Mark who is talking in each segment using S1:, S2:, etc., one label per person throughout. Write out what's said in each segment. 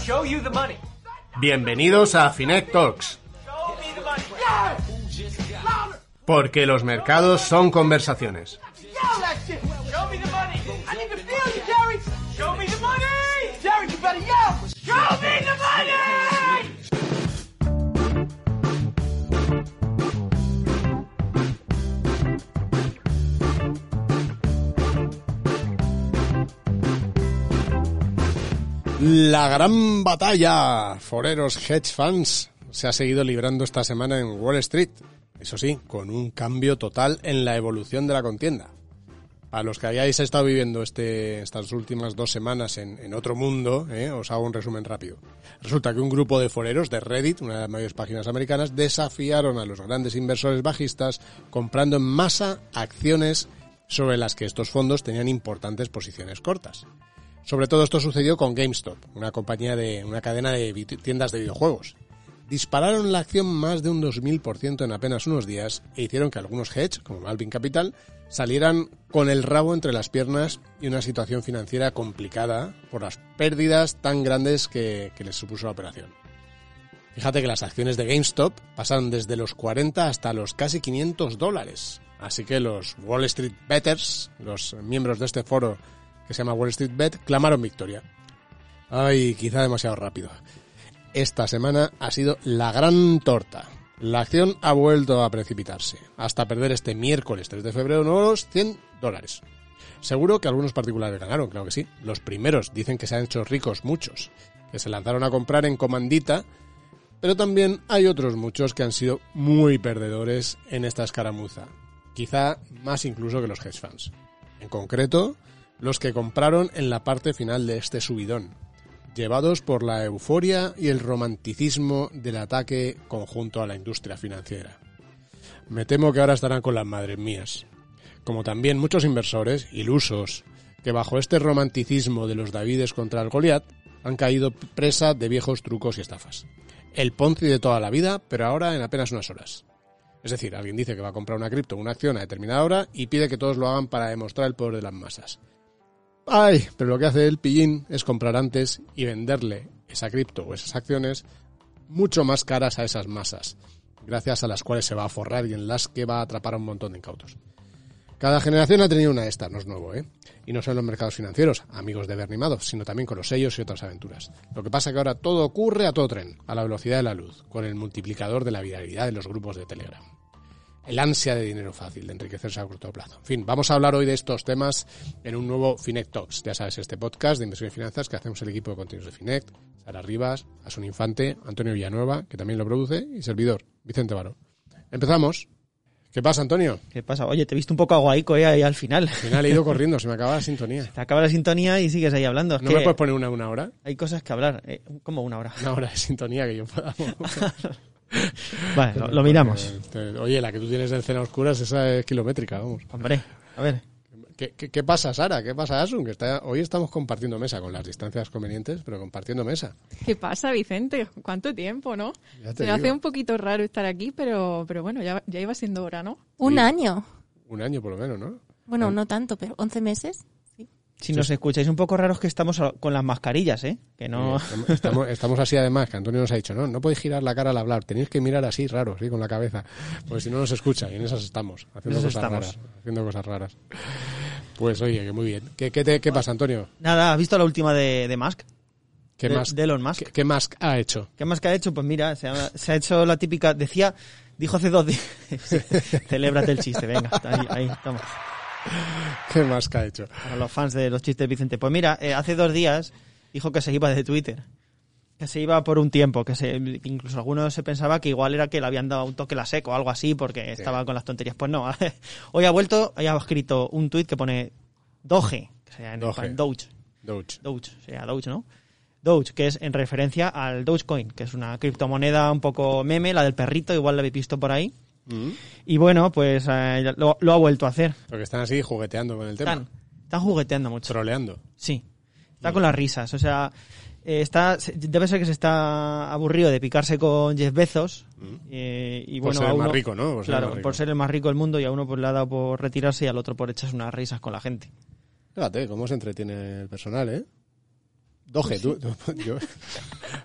S1: Show you the money.
S2: Bienvenidos a Finet Talks, porque los mercados son conversaciones. La gran batalla, foreros hedge funds, se ha seguido librando esta semana en Wall Street. Eso sí, con un cambio total en la evolución de la contienda. A los que hayáis estado viviendo este, estas últimas dos semanas en, en otro mundo, ¿eh? os hago un resumen rápido. Resulta que un grupo de foreros de Reddit, una de las mayores páginas americanas, desafiaron a los grandes inversores bajistas comprando en masa acciones sobre las que estos fondos tenían importantes posiciones cortas. Sobre todo esto sucedió con GameStop, una compañía de una cadena de tiendas de videojuegos. Dispararon la acción más de un 2000% en apenas unos días e hicieron que algunos hedge, como Alvin Capital, salieran con el rabo entre las piernas y una situación financiera complicada por las pérdidas tan grandes que, que les supuso la operación. Fíjate que las acciones de GameStop pasaron desde los 40 hasta los casi 500 dólares. Así que los Wall Street Betters, los miembros de este foro que se llama Wall Street Bet, clamaron victoria. Ay, quizá demasiado rápido. Esta semana ha sido la gran torta. La acción ha vuelto a precipitarse, hasta perder este miércoles 3 de febrero nuevos 100 dólares. Seguro que algunos particulares ganaron, claro que sí. Los primeros dicen que se han hecho ricos muchos, que se lanzaron a comprar en comandita, pero también hay otros muchos que han sido muy perdedores en esta escaramuza. Quizá más incluso que los hedge funds. En concreto, los que compraron en la parte final de este subidón, llevados por la euforia y el romanticismo del ataque conjunto a la industria financiera. Me temo que ahora estarán con las madres mías. Como también muchos inversores, ilusos, que bajo este romanticismo de los Davides contra el Goliat, han caído presa de viejos trucos y estafas. El Ponzi de toda la vida, pero ahora en apenas unas horas. Es decir, alguien dice que va a comprar una cripto, una acción a determinada hora y pide que todos lo hagan para demostrar el poder de las masas. Ay, pero lo que hace el pillín es comprar antes y venderle esa cripto o esas acciones mucho más caras a esas masas, gracias a las cuales se va a forrar y en las que va a atrapar a un montón de incautos. Cada generación ha tenido una de estas, no es nuevo, ¿eh? Y no solo en los mercados financieros, amigos de Bernie Madoff, sino también con los sellos y otras aventuras. Lo que pasa es que ahora todo ocurre a todo tren, a la velocidad de la luz, con el multiplicador de la viralidad de los grupos de Telegram. El ansia de dinero fácil, de enriquecerse a corto plazo. En fin, vamos a hablar hoy de estos temas en un nuevo Finet Talks. Ya sabes, este podcast de inversión y finanzas que hacemos el equipo de contenidos de Finet, Sara Rivas, Asun Infante, Antonio Villanueva, que también lo produce, y servidor, Vicente Varo. Empezamos. ¿Qué pasa, Antonio?
S3: ¿Qué pasa? Oye, te he visto un poco aguaico eh, ahí al final.
S2: Al final he ido corriendo, se me acaba la sintonía.
S3: Te acaba la sintonía y sigues ahí hablando. Es
S2: ¿No
S3: que
S2: me puedes poner una una hora?
S3: Hay cosas que hablar. Eh, como una hora.
S2: Una hora de sintonía que yo pueda.
S3: Vale, lo, lo miramos.
S2: Porque, Oye, la que tú tienes en Cena Oscuras, esa es kilométrica, vamos.
S3: Hombre, a ver.
S2: ¿Qué, qué, qué pasa, Sara? ¿Qué pasa, Asun? Que está, hoy estamos compartiendo mesa con las distancias convenientes, pero compartiendo mesa.
S4: ¿Qué pasa, Vicente? ¿Cuánto tiempo, no?
S2: Ya te
S4: Se me hace un poquito raro estar aquí, pero, pero bueno, ya, ya iba siendo hora, ¿no?
S5: Un
S2: Sí.
S5: año.
S2: Un año por lo menos, ¿no?
S5: Bueno, no tanto, pero 11 meses.
S3: Si nos escucháis un poco raros que estamos con las mascarillas, ¿eh? Que no...
S2: Estamos, estamos, estamos así además, que Antonio nos ha dicho, no, no podéis girar la cara al hablar, tenéis que mirar así raro, sí, con la cabeza, porque si no nos escucha, y en esas estamos, haciendo
S3: En
S2: cosas
S3: estamos.
S2: raras, haciendo cosas raras. Pues oye, que muy bien. ¿Qué, qué, te- qué pasa, Antonio?
S3: Nada, ¿has visto la última de, de Musk?
S2: ¿Qué
S3: de, Elon Musk.
S2: ¿qué, ha hecho?
S3: ¿Qué más que ha hecho? Pues mira, se ha, se ha hecho la típica... Decía... Dijo hace dos días... Celébrate el chiste, venga. Ahí, ahí, toma.
S2: ¿Qué más que ha hecho?
S3: Para los fans de los chistes Vicente. Pues mira, eh, hace dos días dijo que se iba de Twitter. Que se iba por un tiempo, que se, incluso algunos se pensaba que igual era que le habían dado un toque la seco o algo así porque estaba con las tonterías. Pues no, hoy ha vuelto, hoy ha escrito un tuit que pone Doge, que sea en
S2: Doge.
S3: Doge,
S2: Doge.
S3: Doge, sea Doge, ¿no? Doge, que es en referencia al Dogecoin, que es una criptomoneda un poco meme, la del perrito, igual la habéis visto por ahí.
S2: Mm.
S3: Y bueno, pues eh, lo, lo ha vuelto a hacer.
S2: Porque están así jugueteando con el tema.
S3: Están, están jugueteando mucho.
S2: Troleando.
S3: Sí. Está con las risas. O sea, eh, está, debe ser que se está aburrido de picarse con Jeff Bezos. eh, y
S2: Mm. Por
S3: bueno,
S2: ser
S3: a
S2: el más rico, ¿no? Por
S3: claro,
S2: rico.
S3: por ser el más rico del mundo y a uno pues le ha dado por retirarse y al otro por echarse unas risas con la gente.
S2: Fíjate cómo se entretiene el personal, ¿eh? Doge, tú, yo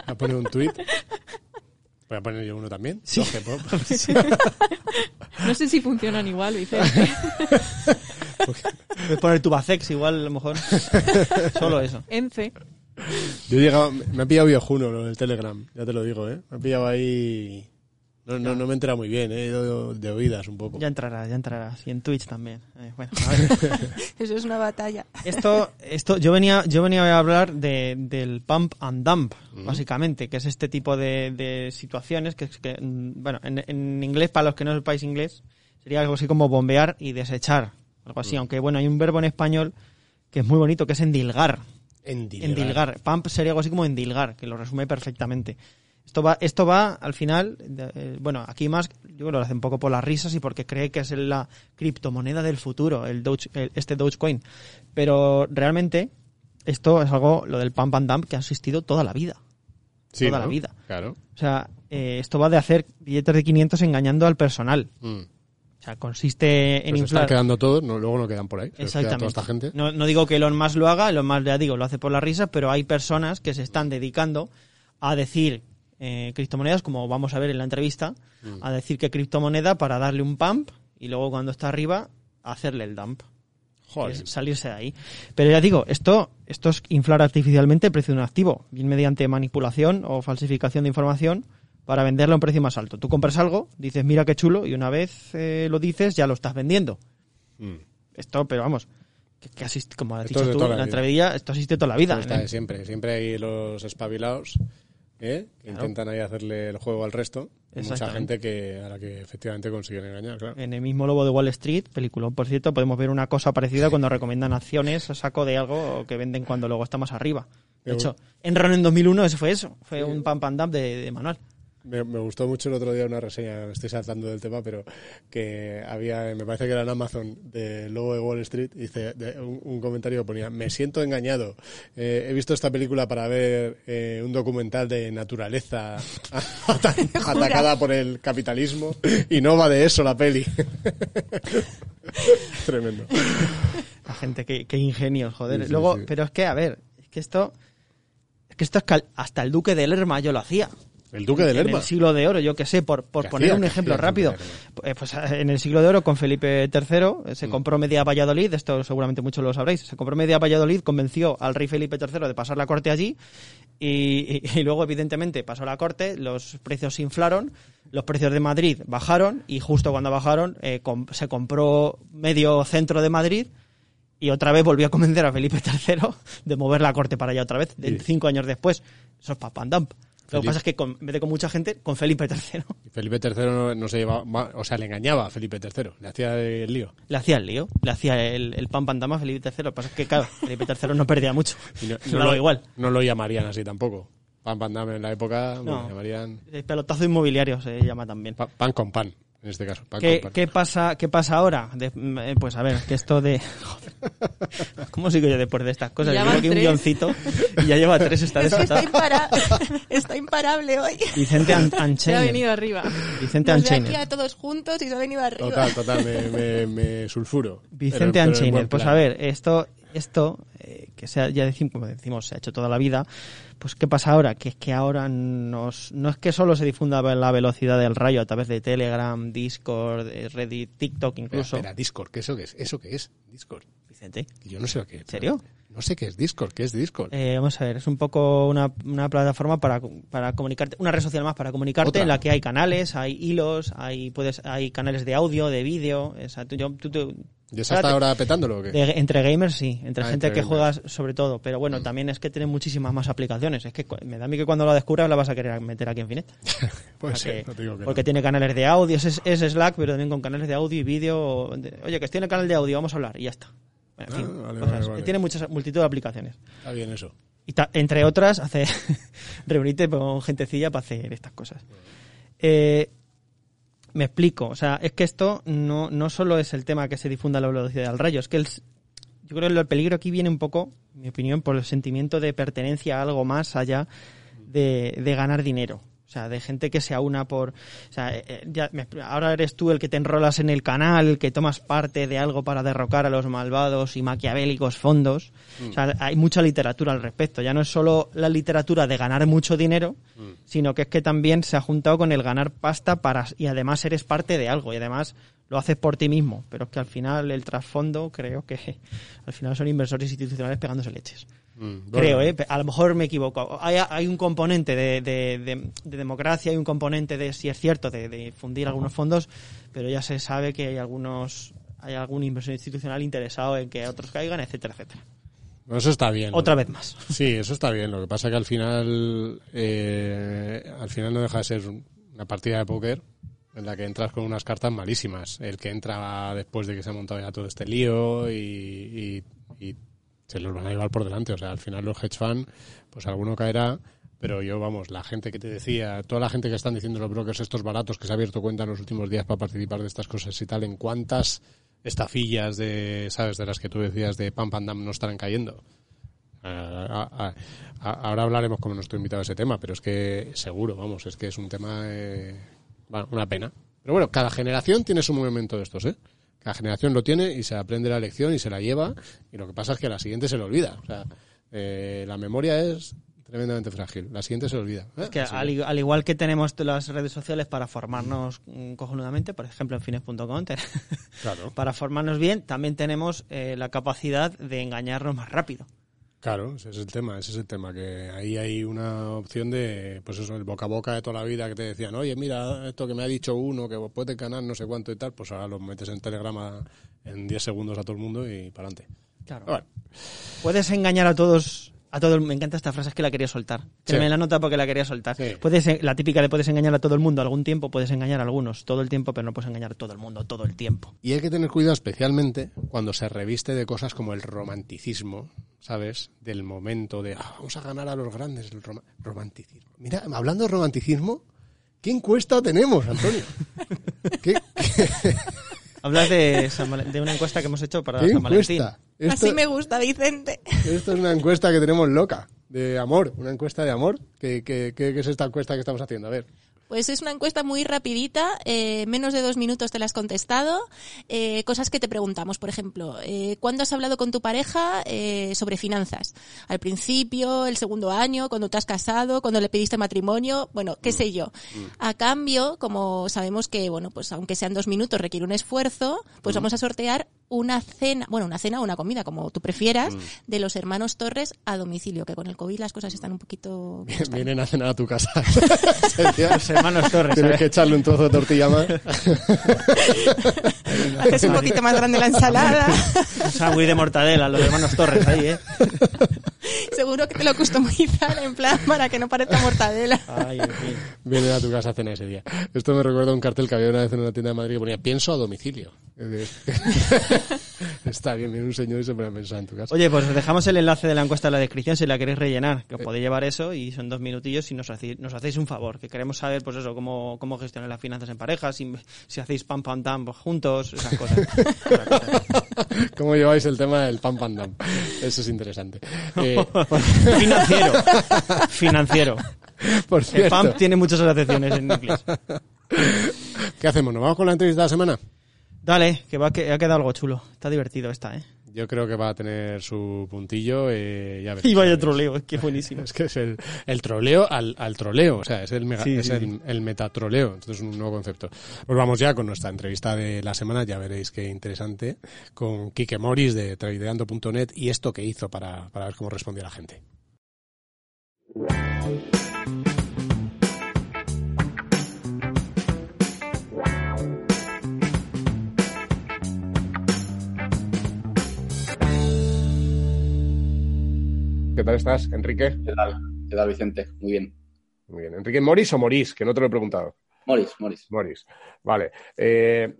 S2: a poner un tuit. Voy a poner yo uno también. Po-
S4: No sé si funcionan igual, Vicente.
S3: Puedes poner Tubacex igual, a lo mejor. Solo eso.
S4: Ence.
S2: Yo he llegado, me ha pillado viejuno lo del Telegram, ya te lo digo, ¿eh? Me ha pillado ahí... No, no, no me entera muy bien, ¿eh? Ido de oídas un poco.
S3: Ya entrará, ya entrará. Y en Twitch también. Eh, bueno, a ver.
S5: Eso es una batalla.
S3: Esto, esto, yo venía, yo venía a hablar de, del pump and dump, básicamente, que es este tipo de, de situaciones que, mm, bueno, en, en inglés, para los que no sepáis inglés, sería algo así como bombear y desechar, algo así. Aunque bueno, hay un verbo en español que es muy bonito, que es endilgar.
S2: Endilgar.
S3: Endilgar. Pump sería algo así como endilgar, que lo resume perfectamente. Esto va, esto va al final, eh, bueno, aquí más, yo creo que lo hace un poco por las risas y porque cree que es la criptomoneda del futuro, el Doge, el- este Dogecoin. Pero realmente, esto es algo, lo del pump and dump, que ha existido toda la vida.
S2: Sí,
S3: toda
S2: ¿no?
S3: la vida.
S2: Claro.
S3: O sea, eh, esto va de hacer billetes de 500 engañando al personal.
S2: Mm.
S3: O sea, consiste en
S2: Pues
S3: inflar.
S2: están quedando todos, no, luego no quedan por ahí. Se
S3: Exactamente.
S2: toda esta gente.
S3: No, no digo que Elon Musk lo haga, Elon Musk ya digo, lo hace por la risa, pero hay personas que se están dedicando a decir eh, criptomonedas, como vamos a ver en la entrevista,
S2: Mm.
S3: a decir que criptomoneda para darle un pump y luego cuando está arriba hacerle el dump.
S2: Joder.
S3: Es salirse de ahí. Pero ya digo, esto, esto es inflar artificialmente el precio de un activo, bien mediante manipulación o falsificación de información para venderlo a un precio más alto. Tú compras algo, dices, mira qué chulo, y una vez eh, lo dices, ya lo estás vendiendo.
S2: Mm.
S3: Esto, pero vamos, que, que asist- como has
S2: Esto
S3: dicho tú en
S2: la
S3: entrevilla, esto existe toda la vida.
S2: Esto está
S3: ¿eh?
S2: de siempre. Siempre hay los espabilados ¿eh? que
S3: Claro.
S2: intentan ahí hacerle el juego al resto. Mucha gente que a la que efectivamente consiguen engañar, claro.
S3: En el mismo Lobo de Wall Street, película, por cierto, podemos ver una cosa parecida cuando recomiendan acciones a saco de algo que venden cuando luego está más arriba. De hecho, Enron en 2001 eso fue eso, fue un pump and dump de, de manual.
S2: Me, me gustó mucho el otro día una reseña, me estoy saltando del tema, pero que había, me parece que era en Amazon, del logo de Wall Street, dice, de- un, un comentario que ponía, me siento engañado, Eh, he visto esta película para ver eh, un documental de naturaleza ata- atacada por el capitalismo y no va de eso la peli. Tremendo.
S3: La gente, que, que ingenios, joder.
S2: Sí, sí,
S3: luego,
S2: sí.
S3: pero es que, a ver, es que esto, es que esto es que hasta el Duque de Lerma yo lo hacía.
S2: El Duque de
S3: En
S2: Lerma.
S3: el siglo de oro, yo que sé, por, por
S2: ¿Qué
S3: poner
S2: hacía?
S3: un
S2: ¿Qué
S3: ejemplo rápido. Eh, Pues eh, en el siglo de oro con Felipe III eh, se compró media Valladolid, esto seguramente muchos lo sabréis, se compró media Valladolid, convenció al rey Felipe III de pasar la corte allí y, y- y luego evidentemente pasó la corte, los precios se inflaron, los precios de Madrid bajaron y justo cuando bajaron eh, com- se compró medio centro de Madrid y otra vez volvió a convencer a Felipe III de mover la corte para allá otra vez,
S2: Sí.
S3: cinco años después. Eso es pap and dump. Lo que pasa es que con, en vez de con mucha gente, con Felipe III
S2: Felipe III no, no se llevaba, o sea, le engañaba a Felipe III, le hacía el lío.
S3: le hacía el lío, le hacía el, el pam pam dama a Felipe III. Lo que pasa es que, claro, Felipe III no perdía mucho.
S2: Y no, lo,
S3: igual.
S2: no lo llamarían así tampoco. Pan Pan Dame en la época,
S3: No.
S2: lo llamarían
S3: El pelotazo inmobiliario se llama también.
S2: pa- pan con pan, en este caso. Pan
S3: ¿Qué,
S2: con pan.
S3: qué pasa, ¿Qué pasa ahora? De- eh, pues a ver, que esto de... Joder. ¿Cómo sigo yo después de estas cosas?
S4: Ya
S3: Yo
S4: van
S3: creo que un guioncito y ya lleva tres, está
S5: Es que está,
S3: desatado.
S5: impara- está imparable hoy.
S3: Vicente An-
S4: Se ha venido arriba.
S3: Vicente
S5: Nos ve aquí a todos juntos y se ha venido arriba.
S2: Total, total, me, me, me sulfuro.
S3: Vicente
S2: Pero- buen
S3: Pues a ver, esto, esto eh, que sea, ya decimos, como decimos, se ha hecho toda la vida. Pues ¿qué pasa ahora? Que es que ahora nos, no es que solo se difunda la velocidad del rayo a través de Telegram, Discord, eh, Reddit, TikTok incluso.
S2: espera, Discord, ¿qué eso qué es? ¿Eso qué es? Discord.
S3: Vicente.
S2: Yo no sé lo que es.
S3: ¿En serio?
S2: No sé qué es Discord, ¿qué es Discord?
S3: Eh, vamos a ver, es un poco una, una plataforma para, para comunicarte, una red social más para comunicarte
S2: Otra.
S3: en la que hay canales, hay hilos, hay puedes, hay canales de audio, de vídeo. O sea, tú- yo- tú- tú-
S2: ¿Ya se está ahora petándolo o qué?
S3: De- entre gamers sí, entre
S2: Ah,
S3: gente
S2: entre
S3: que
S2: gamers.
S3: juega sobre todo, pero bueno, también es que tiene muchísimas más aplicaciones. Es que me da a mí que cuando la descubras la vas a querer meter aquí en Finet.
S2: Puede
S3: O sea
S2: ser,
S3: que-
S2: no te digo que
S3: porque
S2: no.
S3: tiene canales de audio, es, es Slack, pero también con canales de audio y vídeo. de- Oye, que tiene canal de audio, vamos a hablar y ya está. En
S2: Ah,
S3: fin,
S2: vale,
S3: cosas.
S2: vale, vale.
S3: tiene muchas multitud de aplicaciones.
S2: Está bien eso.
S3: Y ta- entre otras, hace reunirte con gentecilla para hacer estas cosas. Eh, me explico. O sea, es que esto no, no solo es el tema que se difunda la velocidad del rayo, es que el, yo creo que el peligro aquí viene un poco, en mi opinión, por el sentimiento de pertenencia a algo más allá de, de ganar dinero. O sea, de gente que se aúna por... O sea, eh, eh, ya me- ahora eres tú el que te enrolas en el canal, que tomas parte de algo para derrocar a los malvados y maquiavélicos fondos. O sea, hay mucha literatura al respecto. Ya no es solo la literatura de ganar mucho dinero, sino que es que también se ha juntado con el ganar pasta para y además eres parte de algo y además lo haces por ti mismo. Pero es que al final el trasfondo creo que al final son inversores institucionales pegándose leches.
S2: Mm,
S3: Creo, ¿eh? A lo mejor me equivoco. Hay, hay un componente de, de- de- de democracia, hay un componente de, si es cierto, de, fundir algunos fondos, pero ya se sabe que hay algunos hay algún inversor institucional interesado en que otros caigan, etcétera, etcétera.
S2: eso está bien.
S3: Otra vez más.
S2: Sí, eso está bien. Lo que pasa que al final, eh, al final no deja de ser una partida de póker en la que entras con unas cartas malísimas. El que entra después de que se ha montado ya todo este lío y, y- y se los van a llevar por delante. O sea, al final los hedge fund, pues alguno caerá. Pero yo, vamos, la gente que te decía, toda la gente que están diciendo los brokers estos baratos que se ha abierto cuenta en los últimos días para participar de estas cosas y tal, en cuántas estafillas de, sabes, de las que tú decías de pam pam dam no estarán cayendo. Ah, ah, ah, ahora hablaremos como nuestro invitado de ese tema, pero es que seguro, vamos, es que es un tema, eh, bueno, una pena. Pero bueno, cada generación tiene su momento de estos, ¿eh? Cada generación lo tiene y se aprende la lección y se la lleva y lo que pasa es que a la siguiente se le olvida. O sea, eh, la memoria es tremendamente frágil. La siguiente se le olvida. ¿eh?
S3: Es que al, igual que tenemos las redes sociales para formarnos mm, cojonudamente, por ejemplo en fines.com,
S2: Claro.
S3: para formarnos bien, también tenemos eh, la capacidad de engañarnos más rápido.
S2: Claro, ese es el tema, ese es el tema, que ahí hay una opción de, pues eso, el boca a boca de toda la vida que te decían, oye, mira, esto que me ha dicho uno, que puede ganar no sé cuánto y tal, pues ahora lo metes en telegrama en 10 segundos a todo el mundo y para adelante.
S3: Claro. Puedes engañar a todos. A todo el- me encanta esta frase, es que la quería soltar. Que
S2: Sí.
S3: me la nota porque la quería soltar.
S2: Sí.
S3: Puedes, la típica de puedes engañar a todo el mundo algún tiempo, puedes engañar a algunos todo el tiempo, pero no puedes engañar a todo el mundo todo el tiempo.
S2: y hay que tener cuidado especialmente cuando se reviste de cosas como el romanticismo, ¿sabes? Del momento de, "Ah, vamos a ganar a los grandes, el roma- romanticismo. Mira, hablando de romanticismo, ¿qué encuesta tenemos, Antonio? ¿Qué, qué-
S3: Hablas de, San de una encuesta que hemos hecho para
S2: qué
S3: San Valentín.
S2: encuesta? Esto-
S5: Así me gusta, Vicente.
S2: Esto es una encuesta que tenemos loca, de amor, una encuesta de amor. ¿Qué, qué, qué- qué es esta encuesta que estamos haciendo? A ver.
S5: Pues es una encuesta muy rapidita, eh, menos de dos minutos te la has contestado. Eh, cosas que te preguntamos, por ejemplo, eh, ¿cuándo has hablado con tu pareja eh, sobre finanzas? ¿Al principio, el segundo año, cuando te has casado, cuando le pediste matrimonio? Bueno, qué sé yo. A cambio, como sabemos que, bueno, pues aunque sean dos minutos requiere un esfuerzo, pues vamos a sortear una cena, bueno, una cena o una comida, como tú prefieras, de los hermanos Torres a domicilio, que con el COVID las cosas están un poquito...
S2: Vienen a cenar a tu casa.
S3: Los hermanos Torres.
S2: Tienes
S3: ¿sabes?
S2: que echarle un trozo de tortilla más.
S5: Haces un poquito más grande la ensalada.
S3: Un sándwich de mortadela, los hermanos Torres ahí, ¿eh?
S5: Seguro que te lo customizan en plan para que no parezca mortadela.
S3: Ay, en fin.
S2: Vienen a tu casa a cenar ese día. Esto me recuerda a un cartel que había una vez en una tienda de Madrid que ponía pienso a domicilio. Está bien, viene un señor y se pone a pensar en tu casa.
S3: Oye, pues os dejamos el enlace de la encuesta en la descripción si la queréis rellenar, que os podéis llevar eso y son dos minutillos y nos hacéis, nos hacéis un favor, que queremos saber, pues eso, cómo, cómo gestionar las finanzas en pareja, si, si hacéis pam pam tam juntos, esas cosas.
S2: ¿Cómo lleváis el tema del pam pam dam? Eso es interesante. Eh,
S3: Financiero. Financiero.
S2: por
S3: El
S2: cierto,
S3: PAM tiene muchas asociaciones en inglés.
S2: ¿qué hacemos? ¿Nos vamos con la entrevista de la semana?
S3: Dale, que va que ha quedado algo chulo. Está divertido esta, ¿eh?
S2: Yo creo que va a tener su puntillo. Eh, ya.
S3: Y vaya troleo, es que buenísimo.
S2: Es que es el, el troleo al, al troleo, o sea, es el, mega-
S3: Sí,
S2: es
S3: sí,
S2: el, el metatroleo, entonces es un nuevo concepto. Pues vamos ya con nuestra entrevista de la semana, ya veréis qué interesante, con Quique Morris de tradeando.net y esto que hizo para, para ver cómo respondía la gente. ¿Qué tal estás, Enrique?
S6: ¿Qué tal? ¿Qué tal, Vicente? Muy bien.
S2: Muy bien. ¿Enrique Morris o Morís? Que no te lo he preguntado.
S6: Moris, Moris.
S2: Moris. Vale. Eh,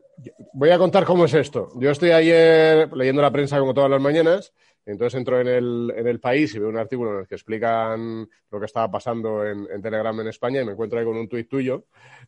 S2: voy a contar cómo es esto. Yo estoy ayer leyendo la prensa como todas las mañanas. Entonces entro en el, en el país y veo un artículo en el que explican lo que estaba pasando en, en Telegram en España y me encuentro ahí con un tuit tuyo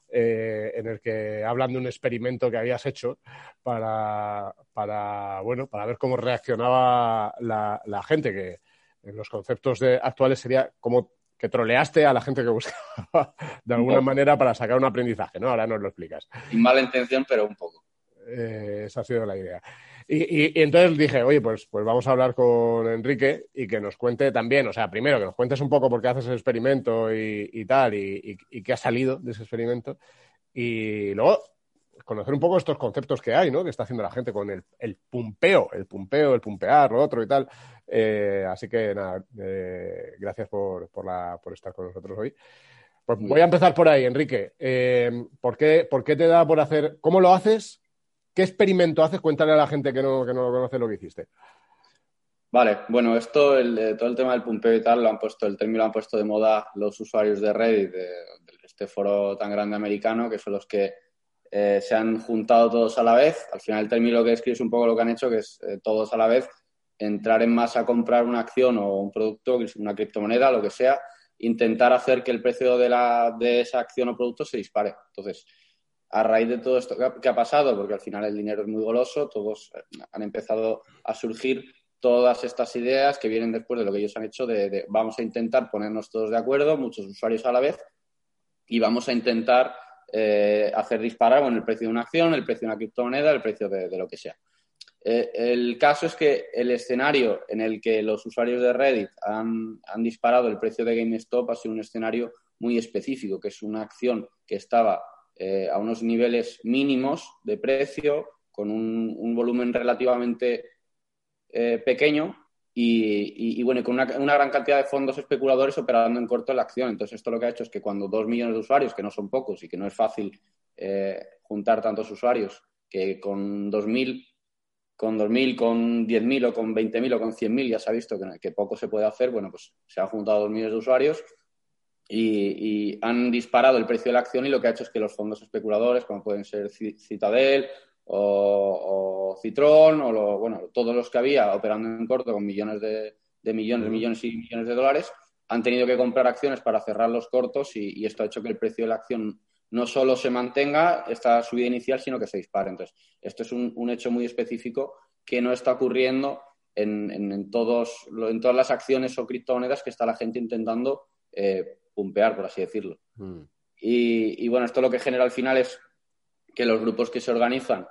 S2: eh, en el que hablan de un experimento que habías hecho para, para, bueno, para ver cómo reaccionaba la, la gente, que en los conceptos de, actuales sería como que troleaste a la gente que buscaba de alguna
S6: Un poco.
S2: manera para sacar un aprendizaje, ¿no? Ahora nos lo explicas.
S6: Sin mala intención, pero un poco.
S2: Eh, esa ha sido la idea. Y, y- y entonces dije, oye, pues, pues vamos a hablar con Enrique y que nos cuente también, o sea, primero que nos cuentes un poco por qué haces el experimento y, y tal, y qué ha salido de ese experimento. Y luego conocer un poco estos conceptos que hay, ¿no? Que está haciendo la gente con el, el pumpeo, el pumpeo, el pumpear, lo otro y tal. Eh, así que nada, eh, gracias por, por, la, por estar con nosotros hoy. Pues voy a empezar por ahí, Enrique. Eh, ¿por, qué, ¿Por qué te da por hacer? ¿Cómo lo haces? ¿Qué experimento haces? Cuéntale a la gente que no, que no lo conoce lo que hiciste.
S6: Vale, bueno, esto, el, todo el tema del pumpeo y tal, lo han puesto, el término lo han puesto de moda los usuarios de Reddit, de este foro tan grande americano, que son los que eh, se han juntado todos a la vez. Al final el término que escribe es un poco lo que han hecho, que es eh, todos a la vez, entrar en masa a comprar una acción o un producto, una criptomoneda, lo que sea, intentar hacer que el precio de, la, de esa acción o producto se dispare. Entonces, a raíz de todo esto que ha, pasado, porque al final el dinero es muy goloso, todos eh, han empezado a surgir todas estas ideas que vienen después de lo que ellos han hecho de vamos a intentar ponernos todos de acuerdo, muchos usuarios a la vez, y vamos a intentar eh, hacer disparar bueno, el precio de una acción, el precio de una criptomoneda, el precio de, lo que sea. Eh, el caso es que el escenario en el que los usuarios de Reddit han, disparado el precio de GameStop ha sido un escenario muy específico, que es una acción que estaba eh, a unos niveles mínimos de precio, con un, volumen relativamente pequeño y, y, y, bueno, con una, una, gran cantidad de fondos especuladores operando en corto en la acción. Entonces, esto lo que ha hecho es que cuando dos millones de usuarios, que no son pocos y que no es fácil eh, juntar tantos usuarios, que con 2.000, con 2.000, con 10.000 o con 20.000 o con 100.000 ya se ha visto que, que, poco se puede hacer, bueno, pues se han juntado dos millones de usuarios y, y, han disparado el precio de la acción y lo que ha hecho es que los fondos especuladores, como pueden ser Citadel o, o Citrón o lo, bueno, todos los que había operando en corto con millones de, de millones, millones y millones de dólares, han tenido que comprar acciones para cerrar los cortos y, y, esto ha hecho que el precio de la acción no solo se mantenga esta subida inicial, sino que se dispare. Entonces, esto es un, un hecho muy específico que no está ocurriendo en, en, en, todos, en todas las acciones o criptomonedas que está la gente intentando eh, pumpear, por así decirlo. Mm. Y, y, bueno, esto lo que genera al final es que los grupos que se organizan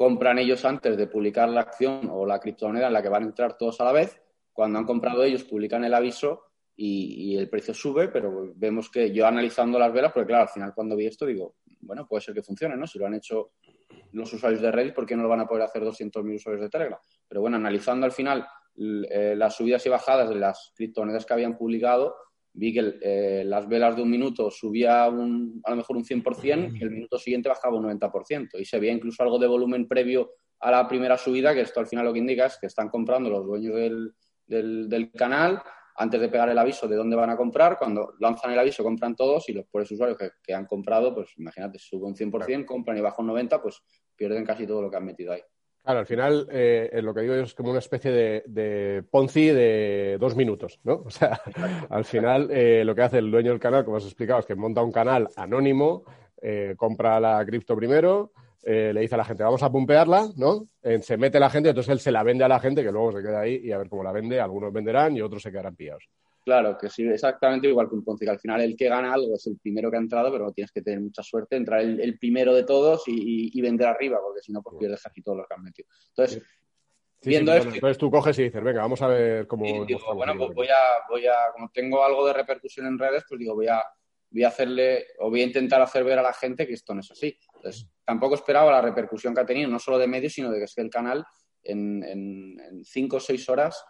S6: compran ellos antes de publicar la acción o la criptomoneda en la que van a entrar todos a la vez. Cuando han comprado ellos, publican el aviso y, el precio sube, pero vemos que yo analizando las velas, porque claro, al final cuando vi esto digo, bueno, puede ser que funcione, ¿no? Si lo han hecho los usuarios de Reddit, ¿por qué no lo van a poder hacer 200.000 usuarios de Telegram? Pero bueno, analizando al final eh, las subidas y bajadas de las criptomonedas que habían publicado, vi que eh, las velas de un minuto subía un, a lo mejor un 100% y el minuto siguiente bajaba un 90%. Y se veía incluso algo de volumen previo a la primera subida, que esto al final lo que indica es que están comprando los dueños del, del, del canal antes de pegar el aviso de dónde van a comprar. Cuando lanzan el aviso compran todos y los pobres usuarios que, que han comprado, pues imagínate, sube un 100%, claro. compran y baja un 90%, pues pierden casi todo lo que han metido ahí.
S2: Claro, al final eh, lo que digo es como una especie de, de, Ponzi de dos minutos, ¿no? O sea, al final eh, lo que hace el dueño del canal, como has explicado, es que monta un canal anónimo, eh, compra la cripto primero, eh, le dice a la gente, vamos a pumpearla, ¿no? se mete la gente, entonces él se la vende a la gente, que luego se queda ahí y a ver cómo la vende, algunos venderán y otros se quedarán pillados.
S6: Claro, que sí, exactamente igual que un Ponzi, que al final el que gana algo es el primero que ha entrado, pero tienes que tener mucha suerte, entrar el, el primero de todos y, y, y, vender arriba, porque si no, pues pierdes casi todo lo que has metido. Entonces,
S2: sí. viendo sí, esto... Entonces tú coges y dices, venga, vamos a ver cómo...
S6: Digo, bueno, pues voy a, voy a, como tengo algo de repercusión en redes, pues digo, voy a, voy a hacerle, o voy a intentar hacer ver a la gente que esto no es así. Entonces, tampoco esperaba la repercusión que ha tenido, no solo de medios, sino de que es que el canal en, en, en cinco o seis horas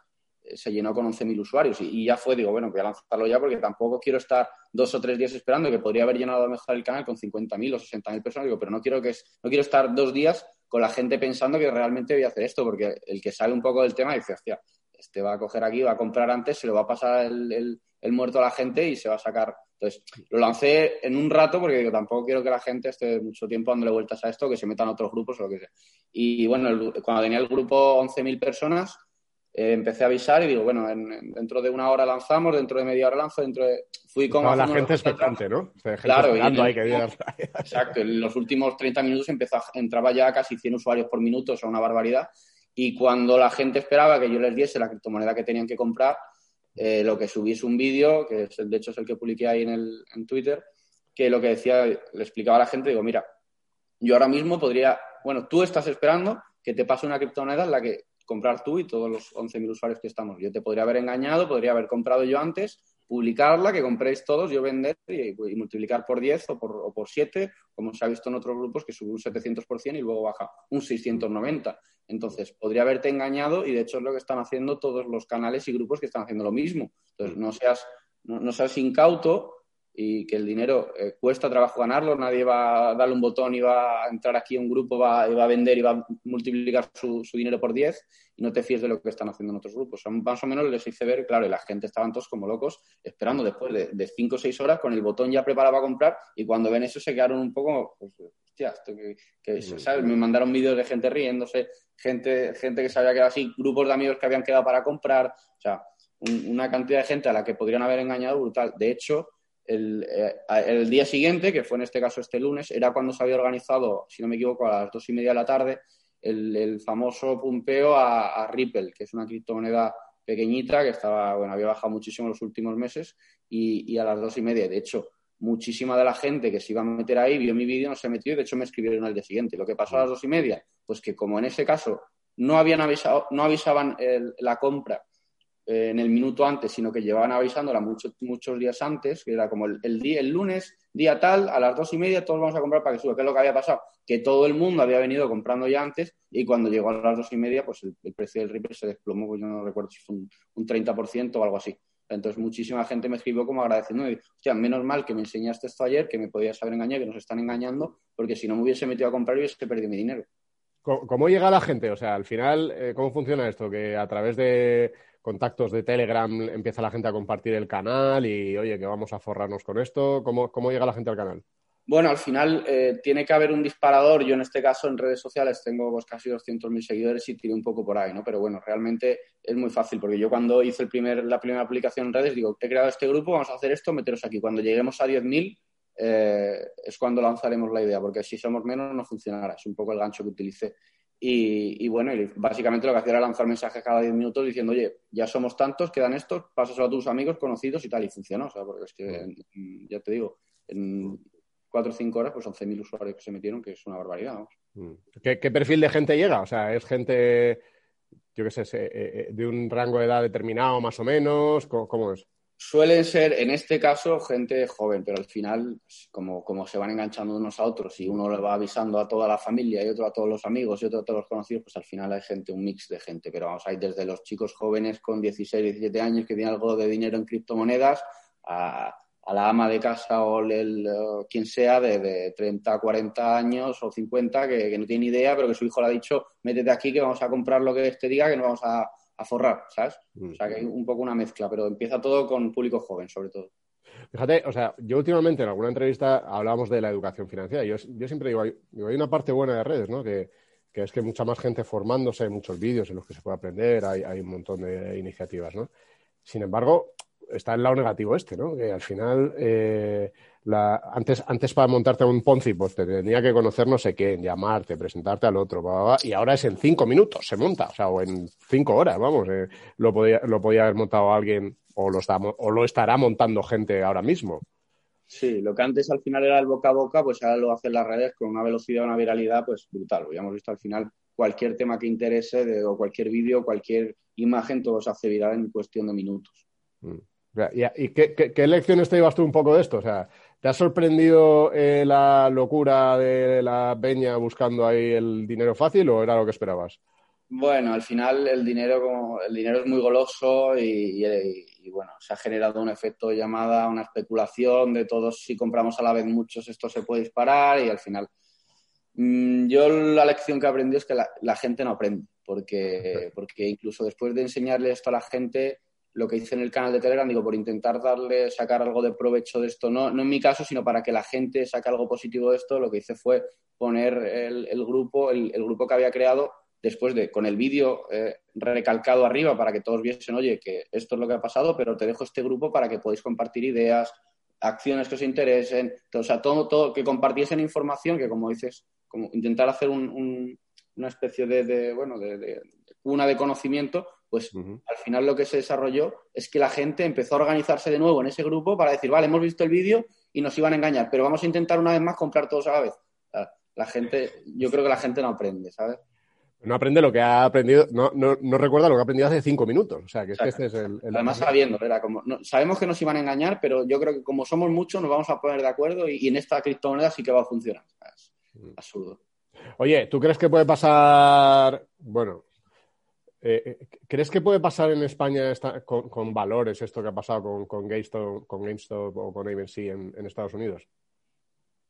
S6: se llenó con 11.000 usuarios y, ya fue, digo, bueno, voy a lanzarlo ya porque tampoco quiero estar dos o tres días esperando, que podría haber llenado mejor el canal con 50.000 o 60.000 personas, digo, pero no quiero, que no quiero estar dos días con la gente pensando que realmente voy a hacer esto, porque el que sabe un poco del tema dice, hostia, este va a coger aquí, va a comprar antes, se lo va a pasar el, el- muerto a la gente y se va a sacar. Entonces, lo lancé en un rato porque digo, tampoco quiero que la gente esté mucho tiempo dándole vueltas a esto, que se metan a otros grupos o lo que sea. Y bueno, cuando tenía el grupo 11.000 personas, eh, empecé a avisar y digo, bueno, en- en- dentro de una hora lanzamos, dentro de media hora lanzo, dentro de... Fui como...
S2: La gente expectante, ¿no? O sea, gente
S6: Claro, y
S2: que
S6: Exacto, en los últimos 30 minutos empezó a- entraba ya casi 100 usuarios por minuto, o sea, una barbaridad. Y cuando la gente esperaba que yo les diese la criptomoneda que tenían que comprar, eh, lo que subí es un vídeo, que es, de hecho es el que publiqué ahí en, el, en Twitter, que lo que decía, le explicaba a la gente, digo, mira, yo ahora mismo podría, bueno, tú estás esperando que te pase una criptomoneda en la que comprar tú y todos los 11.000 usuarios que estamos. Yo te podría haber engañado, podría haber comprado yo antes, publicarla, que compréis todos, yo vender y, multiplicar por 10 o por, o por 7, como se ha visto en otros grupos, que sube un 700% y luego baja un 690. Entonces, podría haberte engañado y de hecho es lo que están haciendo todos los canales y grupos que están haciendo lo mismo. Entonces, no seas, no seas incauto y que el dinero eh, cuesta trabajo ganarlo, nadie va a darle un botón y va a entrar aquí un grupo va, y va a vender y va a multiplicar su, su dinero por 10 y no te fíes de lo que están haciendo en otros grupos. O sea, más o menos les hice ver, claro, y la gente estaban todos como locos esperando después de 5 o 6 horas con el botón ya preparado para comprar y cuando ven eso se quedaron un poco, pues, hostia, esto que, que ¿sabes? Me mandaron vídeos de gente riéndose, gente, gente que se había quedado así, grupos de amigos que habían quedado para comprar, o sea, un- una cantidad de gente a la que podrían haber engañado brutal. De hecho, el, eh, el día siguiente, que fue en este caso este lunes, era cuando se había organizado, si no me equivoco, a las dos y media de la tarde, el, el famoso pumpeo a, a Ripple, que es una criptomoneda pequeñita que estaba, bueno, había bajado muchísimo en los últimos meses y, y a las dos y media. De hecho, muchísima de la gente que se iba a meter ahí vio mi vídeo, no se metió y de hecho me escribieron al día siguiente. Lo que pasó a las dos y media, pues que como en ese caso no habían avisado, no avisaban el- la compra en el minuto antes, sino que llevaban avisándola muchos, muchos días antes, que era como el, el día, el lunes, día tal, a las dos y media todos vamos a comprar para que suba. ¿Qué es lo que había pasado? Que todo el mundo había venido comprando ya antes y cuando llegó a las dos y media, pues el, precio del Ripple se desplomó, pues yo no recuerdo si fue un, un 30% o algo así. Entonces muchísima gente me escribió como agradeciéndome, hostia, menos mal que me enseñaste esto ayer, que me podías haber engañado, que nos están engañando, porque si no me hubiese metido a comprar hubiese perdido mi dinero.
S2: ¿Cómo, cómo llega la gente? O sea, al final, eh, ¿cómo funciona esto? Que a través de contactos de Telegram empieza la gente a compartir el canal y, oye, que vamos a forrarnos con esto. ¿Cómo, cómo llega la gente al canal?
S6: Bueno, al final eh, tiene que haber un disparador. Yo en este caso en redes sociales tengo pues, casi 200.000 seguidores y tiré un poco por ahí, ¿no? Pero bueno, realmente es muy fácil porque yo cuando hice el primer, la primera aplicación en redes digo, he creado este grupo, vamos a hacer esto, meteros aquí. Cuando lleguemos a 10.000 eh, es cuando lanzaremos la idea, porque si somos menos no funcionará. Es un poco el gancho que utilicé. Y, y bueno, básicamente lo que hacía era lanzar mensajes cada 10 minutos diciendo, oye, ya somos tantos, quedan estos, pásaselo a tus amigos, conocidos y tal, y funcionó. O sea, porque es que, ya te digo, en 4 o 5 horas, pues 11.000 usuarios que se metieron, que es una barbaridad.
S2: Mm. ¿Qué, qué perfil de gente llega? O sea, ¿es gente, yo qué sé, eh, eh, de un rango de edad determinado más o menos? ¿Cómo, cómo es?
S6: Suelen ser, en este caso, gente joven, pero al final, pues, como, como se van enganchando unos a otros y uno le va avisando a toda la familia y otro a todos los amigos y otro a todos los conocidos, pues al final hay gente, un mix de gente. Pero vamos, hay desde los chicos jóvenes con 16, 17 años que tienen algo de dinero en criptomonedas a, a la ama de casa o el, el, quien sea de, de 30, 40 años o 50 que, que no tiene idea, pero que su hijo le ha dicho, métete aquí que vamos a comprar lo que este diga, que nos vamos a, a forrar, ¿sabes? O sea que hay un poco una mezcla, pero empieza todo con público joven, sobre todo.
S2: Fíjate, o sea, yo últimamente en alguna entrevista hablábamos de la educación financiera. Yo, yo siempre digo hay, digo, hay una parte buena de redes, ¿no? Que, que es que mucha más gente formándose, hay muchos vídeos en los que se puede aprender, hay, hay un montón de iniciativas, ¿no? Sin embargo, está el lado negativo este, ¿no? Que al final, eh, la, antes, antes para montarte un Ponzi, pues te tenía que conocer no sé quién, llamarte, presentarte al otro, bla, bla, bla, y ahora es en cinco minutos, se monta, o sea, o en cinco horas, vamos, eh, lo, podía, lo podía haber montado alguien o lo, está, o lo estará montando gente ahora mismo.
S6: Sí, lo que antes al final era el boca a boca, pues ahora lo hacen las redes con una velocidad, una viralidad, pues brutal. Ya hemos visto al final cualquier tema que interese de, o cualquier vídeo, cualquier imagen, todo se hace viral en cuestión de minutos.
S2: Mm. O sea, ¿Y, y qué, qué, qué, lecciones te llevas tú un poco de esto? O sea, ¿te ha sorprendido eh, la locura de la peña buscando ahí el dinero fácil o era lo que esperabas?
S6: Bueno, al final el dinero, como, el dinero es muy goloso y, y, y, bueno, se ha generado un efecto llamada, una especulación de todos si compramos a la vez muchos esto se puede disparar y al final Mm, Yo la lección que aprendí es que la, la gente no aprende, porque, porque incluso después de enseñarle esto a la gente, lo que hice en el canal de Telegram, digo, por intentar darle, sacar algo de provecho de esto, no, no en mi caso, sino para que la gente saque algo positivo de esto, lo que hice fue poner el, grupo, el, grupo que había creado, después de, con el vídeo eh, recalcado arriba para que todos viesen, oye, que esto es lo que ha pasado, pero te dejo este grupo para que podáis compartir ideas, acciones que os interesen, o sea, todo, todo, que compartiesen información, que como dices, como intentar hacer un, un- una especie de, de, bueno, de, de- de de conocimiento, pues al final lo que se desarrolló es que la gente empezó a organizarse de nuevo en ese grupo para decir, vale, hemos visto el vídeo y nos iban a engañar, pero vamos a intentar una vez más comprar todos a la vez. La gente, yo creo que la gente no aprende, ¿sabes?
S2: No aprende lo que ha aprendido, no, no, no recuerda lo que ha aprendido hace cinco minutos. O sea, que es que este es el. el-
S6: Además sabiendo, era como, no- sabemos que nos iban a engañar, pero yo creo que como somos muchos nos vamos a poner de acuerdo y, y en esta criptomoneda sí que va a funcionar. Es absurdo.
S2: Oye, ¿tú crees que puede pasar, bueno, eh, eh, ¿crees que puede pasar en España con, valores esto que ha pasado con, con, GameStop, con GameStop o con AMC en, Estados Unidos?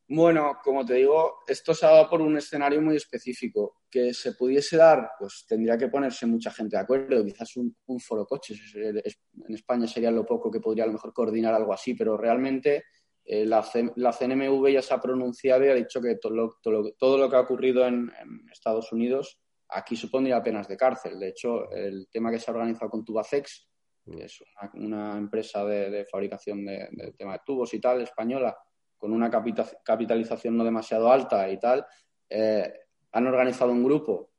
S6: Bueno, como te digo, esto se ha dado por un escenario muy específico. Que se pudiese dar, pues tendría que ponerse mucha gente de acuerdo. Quizás un, un foro coches es- es- en España sería lo poco que podría a lo mejor coordinar algo así, pero realmente eh, la, CNMV ya se ha pronunciado y ha dicho que todo lo, que ha ocurrido en Estados Unidos aquí supondría penas de cárcel. De hecho, el tema que se ha organizado con Tubacex, que es una, una empresa de, de fabricación de, de tema de tubos y tal, española, con una capita- capitalización no demasiado alta y tal, eh, han organizado un grupo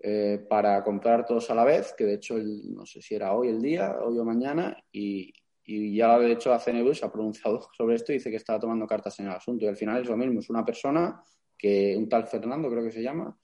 S6: eh, para comprar todos a la vez, que de hecho el- no sé si era hoy el día, hoy o mañana, y, y ya de hecho la CNV se ha pronunciado sobre esto y dice que estaba tomando cartas en el asunto. Y al final es lo mismo, es una persona que, un tal Fernando creo que se llama,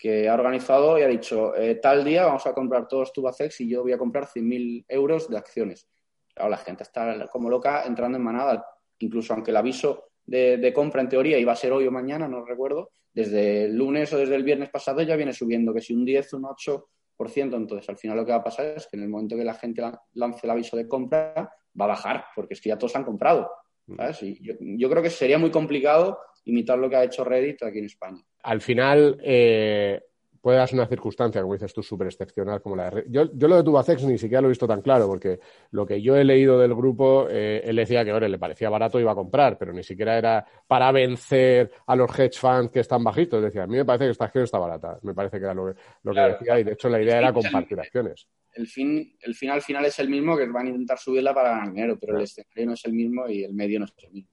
S6: que ha organizado y ha dicho, eh, tal día vamos a comprar todos Tubacex y yo voy a comprar 100.000 euros de acciones. Claro, la gente está como loca entrando en manada, incluso aunque el aviso de, compra en teoría iba a ser hoy o mañana, no recuerdo, desde el lunes o desde el viernes pasado ya viene subiendo, que si un 10, un 8%, entonces al final lo que va a pasar es que en el momento que la gente la- lance el aviso de compra va a bajar, porque es que ya todos han comprado. yo creo que sería muy complicado imitar lo que ha hecho Reddit aquí en España.
S2: Al final, eh, puede darse una circunstancia, como dices tú, súper excepcional como la de... Re- Yo, yo lo de Tubacex ni siquiera lo he visto tan claro, porque lo que yo he leído del grupo, eh, él decía que, ahora le parecía barato iba a comprar, pero ni siquiera era para vencer a los hedge funds que están bajitos. Decía, a mí me parece que esta acción está barata. Me parece que era lo que, decía, y de hecho la idea era compartir acciones.
S6: El fin, el fin al final es el mismo, que van a intentar subirla para ganar dinero, pero el escenario no es el mismo y el medio no es el mismo.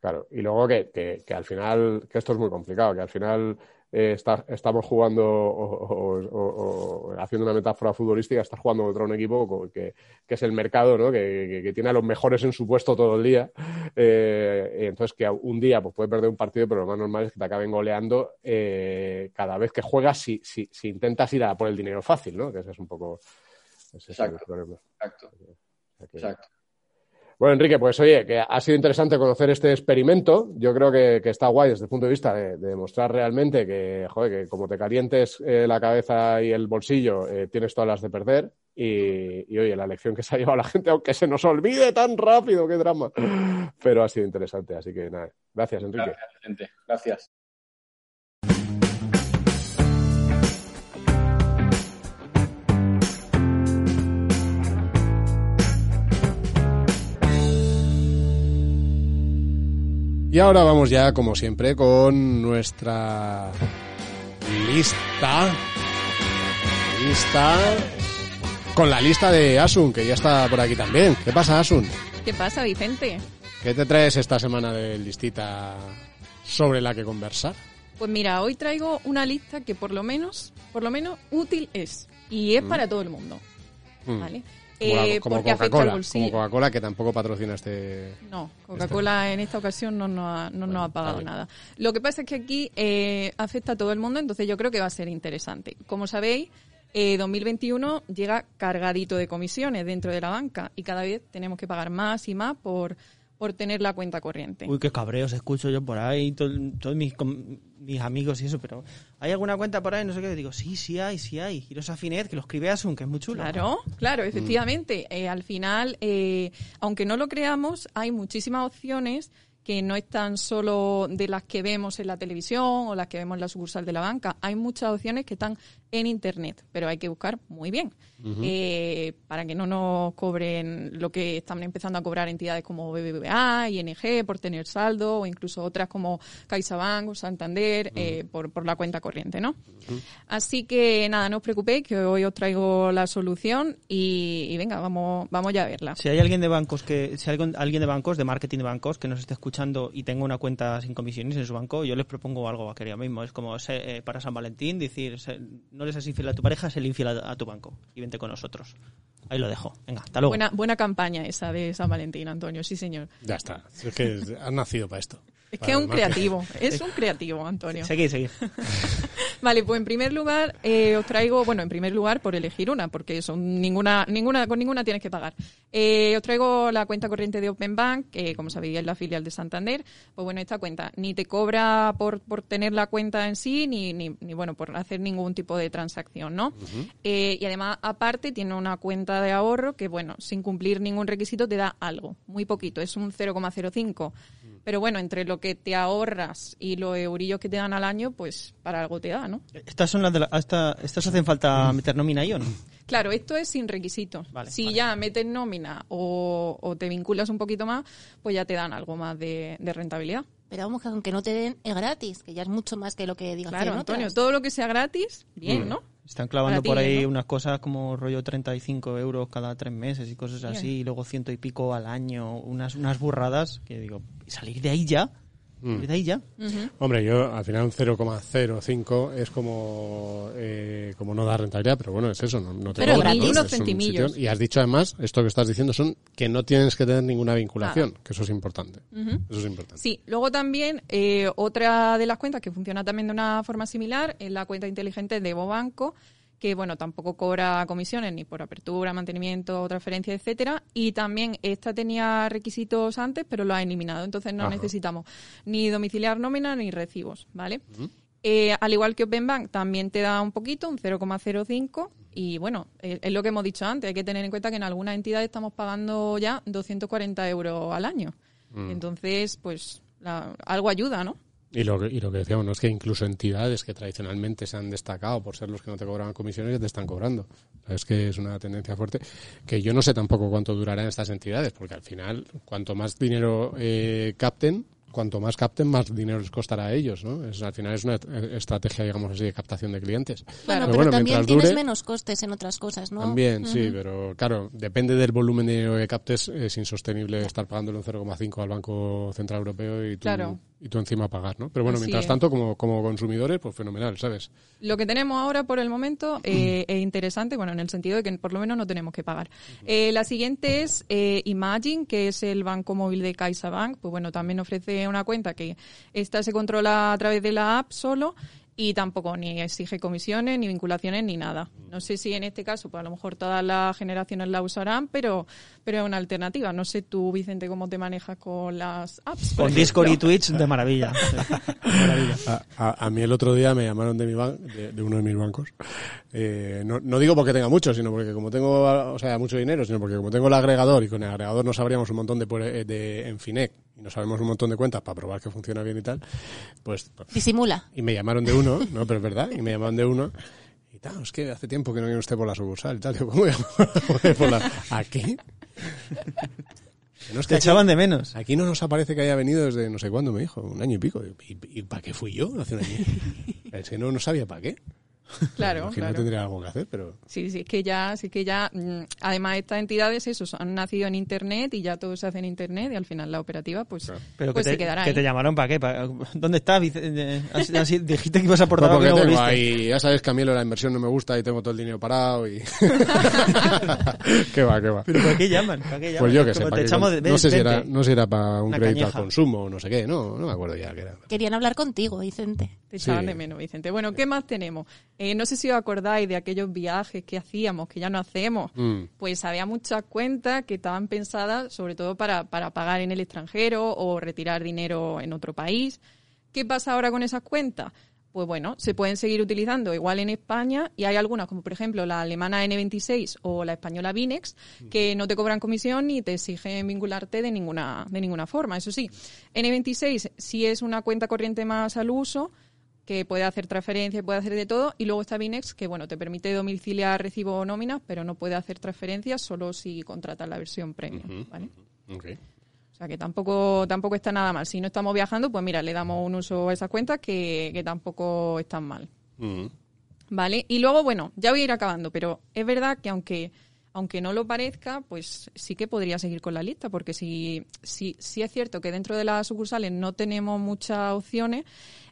S2: Claro, y luego que, que, que al final, que esto es muy complicado, que al final eh, está- estamos jugando o, o- o- o haciendo una metáfora futbolística, estás jugando contra un equipo que, que es el mercado, ¿no? Que, tiene a los mejores en su puesto todo el día. Eh, entonces que un día pues, puede perder un partido, pero lo más normal es que te acaben goleando eh, cada vez que juegas si, si, si intentas ir a por el dinero fácil, ¿no? Que ese es un poco ese es el problema.
S6: Exacto, exacto.
S2: Bueno, Enrique, pues oye, que ha sido interesante conocer este experimento. Yo creo que, está guay desde el punto de vista de, de demostrar realmente que, joder, que como te calientes eh, la cabeza y el bolsillo, eh, tienes todas las de perder. Y, y, oye, la lección que se ha llevado la gente, aunque se nos olvide tan rápido, qué drama. Pero ha sido interesante, así que nada. Gracias, Enrique.
S6: Gracias, gente. Gracias.
S2: Y ahora vamos ya, como siempre, con nuestra lista. Lista. Con la lista de Asun, que ya está por aquí también. ¿Qué pasa, Asun?
S4: ¿Qué pasa, Vicente?
S2: ¿Qué te traes esta semana de listita sobre la que conversar?
S4: Pues mira, hoy traigo una lista que por lo menos, por lo menos útil es. Y es para todo el mundo.
S2: Mm.
S4: ¿Vale? Eh,
S2: como Coca-Cola, como Coca-Cola que tampoco patrocina este...
S4: No, Coca-Cola en esta ocasión no nos ha, no nos ha pagado nada. Lo que pasa es que aquí eh, afecta a todo el mundo, entonces yo creo que va a ser interesante. Como sabéis, eh, 2021 llega cargadito de comisiones dentro de la banca y cada vez tenemos que pagar más y más por, por tener la cuenta corriente.
S3: Uy, qué cabreos escucho yo por ahí, todo- todos mis, mis amigos y eso, pero ¿hay alguna cuenta por ahí? No sé qué. Digo, sí, sí hay, sí hay. Girosa Finet, que lo escribe Asun, que es muy chulo.
S4: Claro, claro, efectivamente. Eh, al final, eh, aunque no lo creamos, hay muchísimas opciones que no están solo de las que vemos en la televisión o las que vemos en la sucursal de la banca. Hay muchas opciones que están en Internet, pero hay que buscar muy bien eh, para que no nos cobren lo que están empezando a cobrar entidades como BBVA, ING por tener saldo o incluso otras como CaixaBank o Santander eh, por, por la cuenta corriente, ¿no? Así que nada, no os preocupéis que hoy os traigo la solución y, y venga, vamos, vamos ya a verla.
S3: Si hay alguien de bancos que, si hay alguien de bancos, de marketing de bancos, que nos esté escuchando y tenga una cuenta sin comisiones en su banco, yo les propongo algo vaquería mismo. Es como se- eh, para San Valentín decir, se- no le seas infiel a tu pareja, sé infiel a, a tu banco y con nosotros. Ahí lo dejo. Venga, hasta luego.
S4: Buena, buena campaña esa de San Valentín, Antonio, sí señor.
S2: Ya está. Es que has nacido para esto.
S4: Es que es un creativo, es un creativo, Antonio.
S3: Seguid, seguid.
S4: Vale, pues en primer lugar eh, os traigo, bueno, en primer lugar por elegir una, porque son ninguna, ninguna, con ninguna tienes que pagar. Eh, os traigo la cuenta corriente de Open Bank, que como sabéis es la filial de Santander. Pues bueno, esta cuenta ni te cobra por, por tener la cuenta en sí, ni, ni, ni, bueno, por hacer ningún tipo de transacción, ¿no? Eh, y además, aparte, tiene una cuenta de ahorro que, bueno, sin cumplir ningún requisito te da algo, muy poquito, es un 0,05. Pero bueno, entre lo que te ahorras y los eurillos que te dan al año, pues para algo te da, ¿no?
S3: Estas son las de la, esta- estas hacen falta meter nómina ahí o no?
S4: Claro, esto es sin requisitos.
S3: Vale,
S4: si
S3: vale.
S4: ya metes nómina o, o te vinculas un poquito más, pues ya te dan algo más de, de rentabilidad.
S5: Pero vamos, que aunque no te den, es gratis, que ya es mucho más que lo que digas
S4: Claro, Antonio,
S5: otras.
S4: todo lo que sea gratis, bien, ¿no?
S3: Están clavando
S4: ti,
S3: por ahí
S4: ¿no?
S3: unas cosas como rollo 35 euros cada tres meses y cosas así,
S4: Bien.
S3: y luego ciento y pico al año, unas, unas burradas que digo, ¿y salir de ahí ya?
S2: Mm.
S3: ¿Salir de ahí ya?
S2: Hombre, yo al final un 0,05 es como eh, como no da rentabilidad, pero bueno, es eso, no, no te
S5: Pero
S2: cobran.
S4: Unos centimillos.
S2: sitio- y has dicho además, esto que estás diciendo son que no tienes que tener ninguna vinculación, que eso es importante. Eso es importante.
S4: Sí, luego también eh, otra de las cuentas que funciona también de una forma similar es la cuenta inteligente de Bobanco, que bueno, tampoco cobra comisiones ni por apertura, mantenimiento, transferencia, etcétera, y también esta tenía requisitos antes, pero lo ha eliminado, entonces no
S2: Ajá.
S4: necesitamos ni domiciliar nómina ni recibos, ¿vale? Eh, al igual que Open Bank, también te da un poquito, un 0,05. Y bueno, eh, es lo que hemos dicho antes. Hay que tener en cuenta que en algunas entidades estamos pagando ya 240 euros al año. Entonces, pues la- algo ayuda, ¿no?
S2: Y lo, que- y lo que decíamos, no es que incluso entidades que tradicionalmente se han destacado por ser los que no te cobraban comisiones, ya te están cobrando. Es que es una tendencia fuerte que yo no sé tampoco cuánto durarán estas entidades, porque al final, cuanto más dinero eh, capten, cuanto más capten, más dinero les costará a ellos, ¿no? Es, al final es una estrategia, digamos así, de captación de clientes.
S5: Bueno,
S2: Pero
S5: pero, también tienes
S2: dure-
S5: menos costes en otras cosas, ¿no?
S2: También, sí, pero claro, depende del volumen de dinero que captes, es insostenible estar pagándole un 0,5 al Banco Central Europeo y tú,
S4: Claro.
S2: Y tú encima pagar, ¿no? Pero bueno,
S4: Así
S2: mientras
S4: es.
S2: tanto, como, como consumidores, pues fenomenal, ¿sabes?
S4: Lo que tenemos ahora por el momento eh, es interesante, bueno, en el sentido de que por lo menos no tenemos que pagar. Eh, la siguiente es eh, Imagine, que es el banco móvil de CaixaBank. Pues bueno, también ofrece una cuenta que esta se controla a través de la app solo y tampoco ni exige comisiones, ni vinculaciones, ni nada. No sé si en este caso, pues a lo mejor todas las generaciones la usarán, pero, pero es una alternativa. No sé tú, Vicente, cómo te manejas con las apps.
S3: Con Discord y. Twitch, de maravilla. De maravilla.
S2: A, a- a mí el otro día me llamaron de mi ban- de, de uno de mis bancos. Eh, no, no digo porque tenga mucho, sino porque como tengo, o sea, mucho dinero, sino porque como tengo el agregador y con el agregador nos abríamos un montón de, pue- de en Finec y nos sabemos un montón de cuentas para probar que funciona bien y tal, pues
S5: Disimula.
S2: y me llamaron de uno, no, pero es verdad, y me llamaron de uno. Y tal, es que hace tiempo que no viene usted por la sucursal y tal. Digo, ¿cómo voy a- por la... No es que
S3: Te
S2: aquí-
S3: echaban de menos.
S2: Aquí no nos aparece que haya venido desde no sé cuándo, me dijo, un año y pico. ¿Y, y para qué fui yo hace un año? es que no, no sabía para qué.
S4: Claro,
S2: Imagino
S4: claro.
S2: que tendría algo que hacer, pero...
S4: Sí, sí, es que ya, sí que ya, mm, además estas entidades, esos han nacido en internet y ya todo se hace en internet y al final la operativa, pues,
S2: Claro.
S3: Pero
S4: pues
S3: que,
S4: se
S3: te,
S4: quedará
S3: que
S4: ahí.
S3: te llamaron para qué? ¿Para- ¿Dónde estás? Vicente? Así, así dijiste que ibas a aportar
S2: No,
S3: volviste.
S2: ahí, ya sabes que a mí lo de la inversión no me gusta y tengo todo el dinero parado y... qué va, qué va.
S3: ¿Pero para qué llaman? ¿Para qué llaman?
S2: Pues yo que sé,
S3: te echamos de-
S2: no, sé si era, no sé si era para un
S3: Una
S2: crédito
S3: cañeja.
S2: al consumo o no sé qué, no, no me acuerdo ya qué era.
S5: Querían hablar contigo, Vicente.
S4: Te echaban
S2: Sí.
S4: de menos, Vicente. Bueno, ¿qué más tenemos? Eh, no sé si os acordáis de aquellos viajes que hacíamos, que ya no hacemos.
S2: Mm.
S4: Pues había muchas cuentas que estaban pensadas sobre todo para, para pagar en el extranjero o retirar dinero en otro país. ¿Qué pasa ahora con esas cuentas? pues bueno, se pueden seguir utilizando igual en España y hay algunas, como por ejemplo la alemana N26 o la española Vinex, que no te cobran comisión ni te exigen vincularte de ninguna, de ninguna forma. Eso sí, N26 sí es una cuenta corriente más al uso, que puede hacer transferencias, puede hacer de todo, y luego está Vinex, que bueno, te permite domiciliar recibo o nóminas, pero no puede hacer transferencias solo si contratas la versión premium, ¿vale? O sea que tampoco, tampoco está nada mal. Si no estamos viajando, pues mira, le damos un uso a esas cuentas que, que tampoco están mal. ¿Vale? Y luego, bueno, ya voy a ir acabando, pero es verdad que aunque, aunque no lo parezca, pues sí que podría seguir con la lista, porque si, si, si es cierto que dentro de las sucursales no tenemos muchas opciones,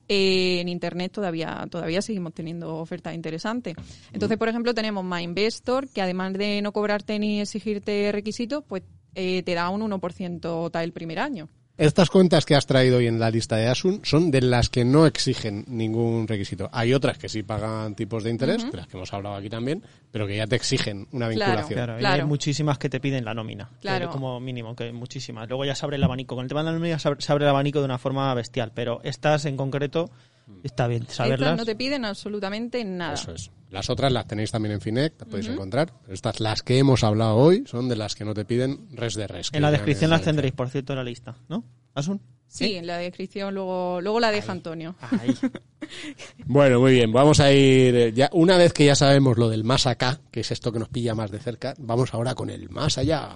S4: eh, en Internet todavía, todavía seguimos teniendo ofertas interesantes. Entonces, por ejemplo, tenemos MyInvestor, que además de no cobrarte ni exigirte requisitos, pues eh, te da un 1% tal el primer año.
S2: Estas cuentas que has traído hoy en la lista de Asun son de las que no exigen ningún requisito. Hay otras que sí pagan tipos de interés, de las que hemos hablado aquí también, pero que ya te exigen una
S4: Claro.
S2: vinculación.
S3: Claro, y
S4: Claro.
S3: hay muchísimas que te piden la nómina. que
S4: Claro.
S3: Como mínimo, que muchísimas. Luego ya se abre el abanico. Con el tema de la nómina se abre el abanico de una forma bestial, pero estas en concreto está bien saberlas.
S4: Estas no te piden absolutamente nada.
S2: Eso es. Las otras las tenéis también en Finec, las podéis encontrar. Pero estas, las que hemos hablado hoy, son de las que no te piden res de res.
S3: En la descripción las tendréis, por cierto, en la lista, ¿no? ¿Asun?
S4: Sí, en la descripción luego, luego la deja Antonio.
S3: Ahí.
S2: Bueno, muy bien. Vamos a ir. eh, Ya, una vez que ya sabemos lo del más acá, que es esto que nos pilla más de cerca, vamos ahora con el más allá.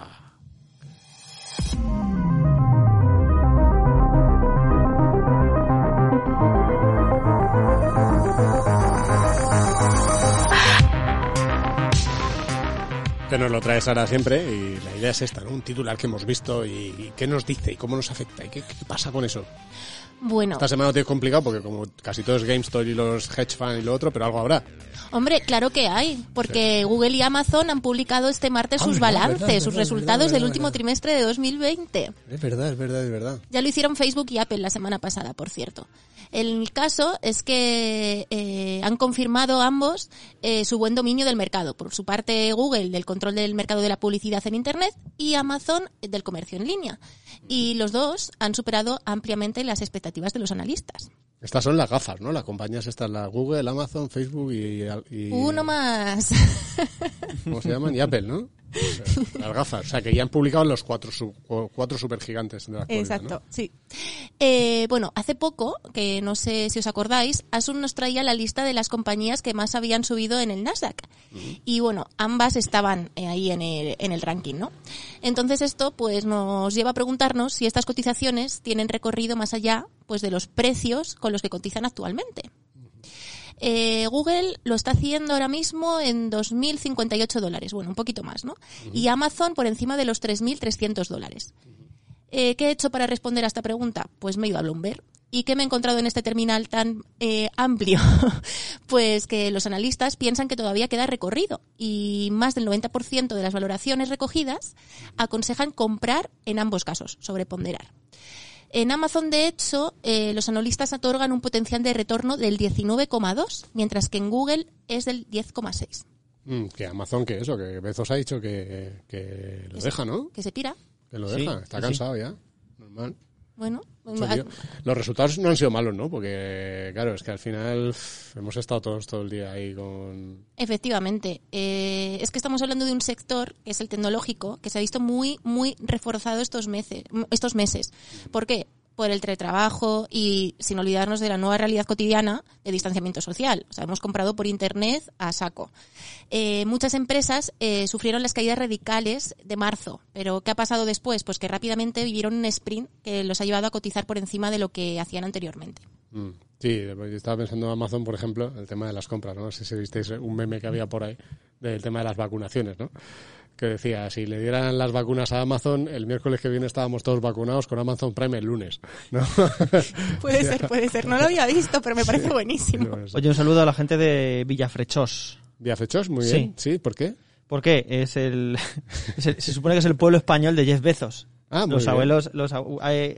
S2: Que nos lo traes ahora siempre y la idea es esta, ¿no? Un titular que hemos visto y, y qué nos dice y cómo nos afecta y qué, qué pasa con eso.
S5: Bueno,
S2: Esta semana lo tienes complicado porque como casi todo es GameStop y los hedge fund y lo otro, pero algo habrá.
S5: hombre, claro que hay, porque Google y Amazon han publicado este martes
S2: Ah,
S5: sus
S2: verdad,
S5: balances,
S2: verdad,
S5: sus
S2: verdad,
S5: resultados
S2: verdad,
S5: del último
S2: verdad.
S5: trimestre de 2020.
S2: Es verdad, es verdad, es verdad.
S5: Ya lo hicieron Facebook y Apple la semana pasada, por cierto. El caso es que eh, han confirmado ambos eh, su buen dominio del mercado. Por su parte, Google del control del mercado de la publicidad en Internet y Amazon del comercio en línea. Y los dos han superado ampliamente las expectativas de los analistas.
S2: Estas son las gafas, ¿no? Las compañías estas, la Google, Amazon, Facebook y... y-
S5: Uno más.
S2: ¿Cómo se llaman? Y Apple, ¿no? Las gafas. O sea, que ya han publicado los cuatro, cuatro supergigantes de la
S5: Exacto,
S2: ¿no?
S5: sí. Eh, bueno, hace poco, que no sé si os acordáis, Asun nos traía la lista de las compañías que más habían subido en el Nasdaq. Y bueno, ambas estaban eh, ahí en el, en el ranking, ¿no? Entonces esto pues nos lleva a preguntarnos si estas cotizaciones tienen recorrido más allá pues de los precios con los que cotizan actualmente. Eh, Google lo está haciendo ahora mismo en 2.058 dólares, bueno, un poquito más, ¿no? Y Amazon por encima de los 3.300 dólares. Eh, ¿Qué he hecho para responder a esta pregunta? Pues me he ido a Bloomberg. ¿Y qué me he encontrado en este terminal tan eh, amplio? pues que los analistas piensan que todavía queda recorrido y más del 90% de las valoraciones recogidas aconsejan comprar en ambos casos, sobreponderar. En Amazon, de hecho, eh, los analistas otorgan un potencial de retorno del 19,2, mientras que en Google es del 10,6.
S2: Mm, que Amazon, que eso, que Bezos ha dicho que, que lo deja, ¿no?
S5: ¿Que se pira?
S2: Que lo
S3: Sí,
S2: deja. Está
S3: sí,
S2: cansado ya. Normal.
S5: Bueno.
S2: Los resultados no han sido malos, ¿no? Porque, claro, es que al final hemos estado todos todo el día ahí con...
S5: Efectivamente. Eh, es que estamos hablando de un sector, que es el tecnológico, que se ha visto muy, muy reforzado estos meses. Estos meses. ¿Por qué? Por el teletrabajo y sin olvidarnos de la nueva realidad cotidiana de distanciamiento social. O sea, hemos comprado por internet a saco. Eh, muchas empresas eh, sufrieron las caídas radicales de marzo. Pero ¿qué ha pasado después? Pues que rápidamente vivieron un sprint que los ha llevado a cotizar por encima de lo que hacían anteriormente.
S2: Mm. Sí, estaba pensando en Amazon, por ejemplo, el tema de las compras, ¿no? No sé si visteis un meme que había por ahí del tema de las vacunaciones, ¿no? Que decía, si le dieran las vacunas a Amazon, el miércoles que viene estábamos todos vacunados con Amazon Prime el lunes, ¿no?
S5: Puede ser, puede ser. No lo había visto, pero me parece buenísimo.
S3: Oye, un saludo a la gente de Villafrechós.
S2: Viafechos, muy
S3: Sí.
S2: bien. Sí, ¿por qué?
S3: ¿Por qué? Es el, es el- se supone que es el pueblo español de Jeff Bezos.
S2: Ah, muy
S3: los
S2: bien.
S3: abuelos, los, eh,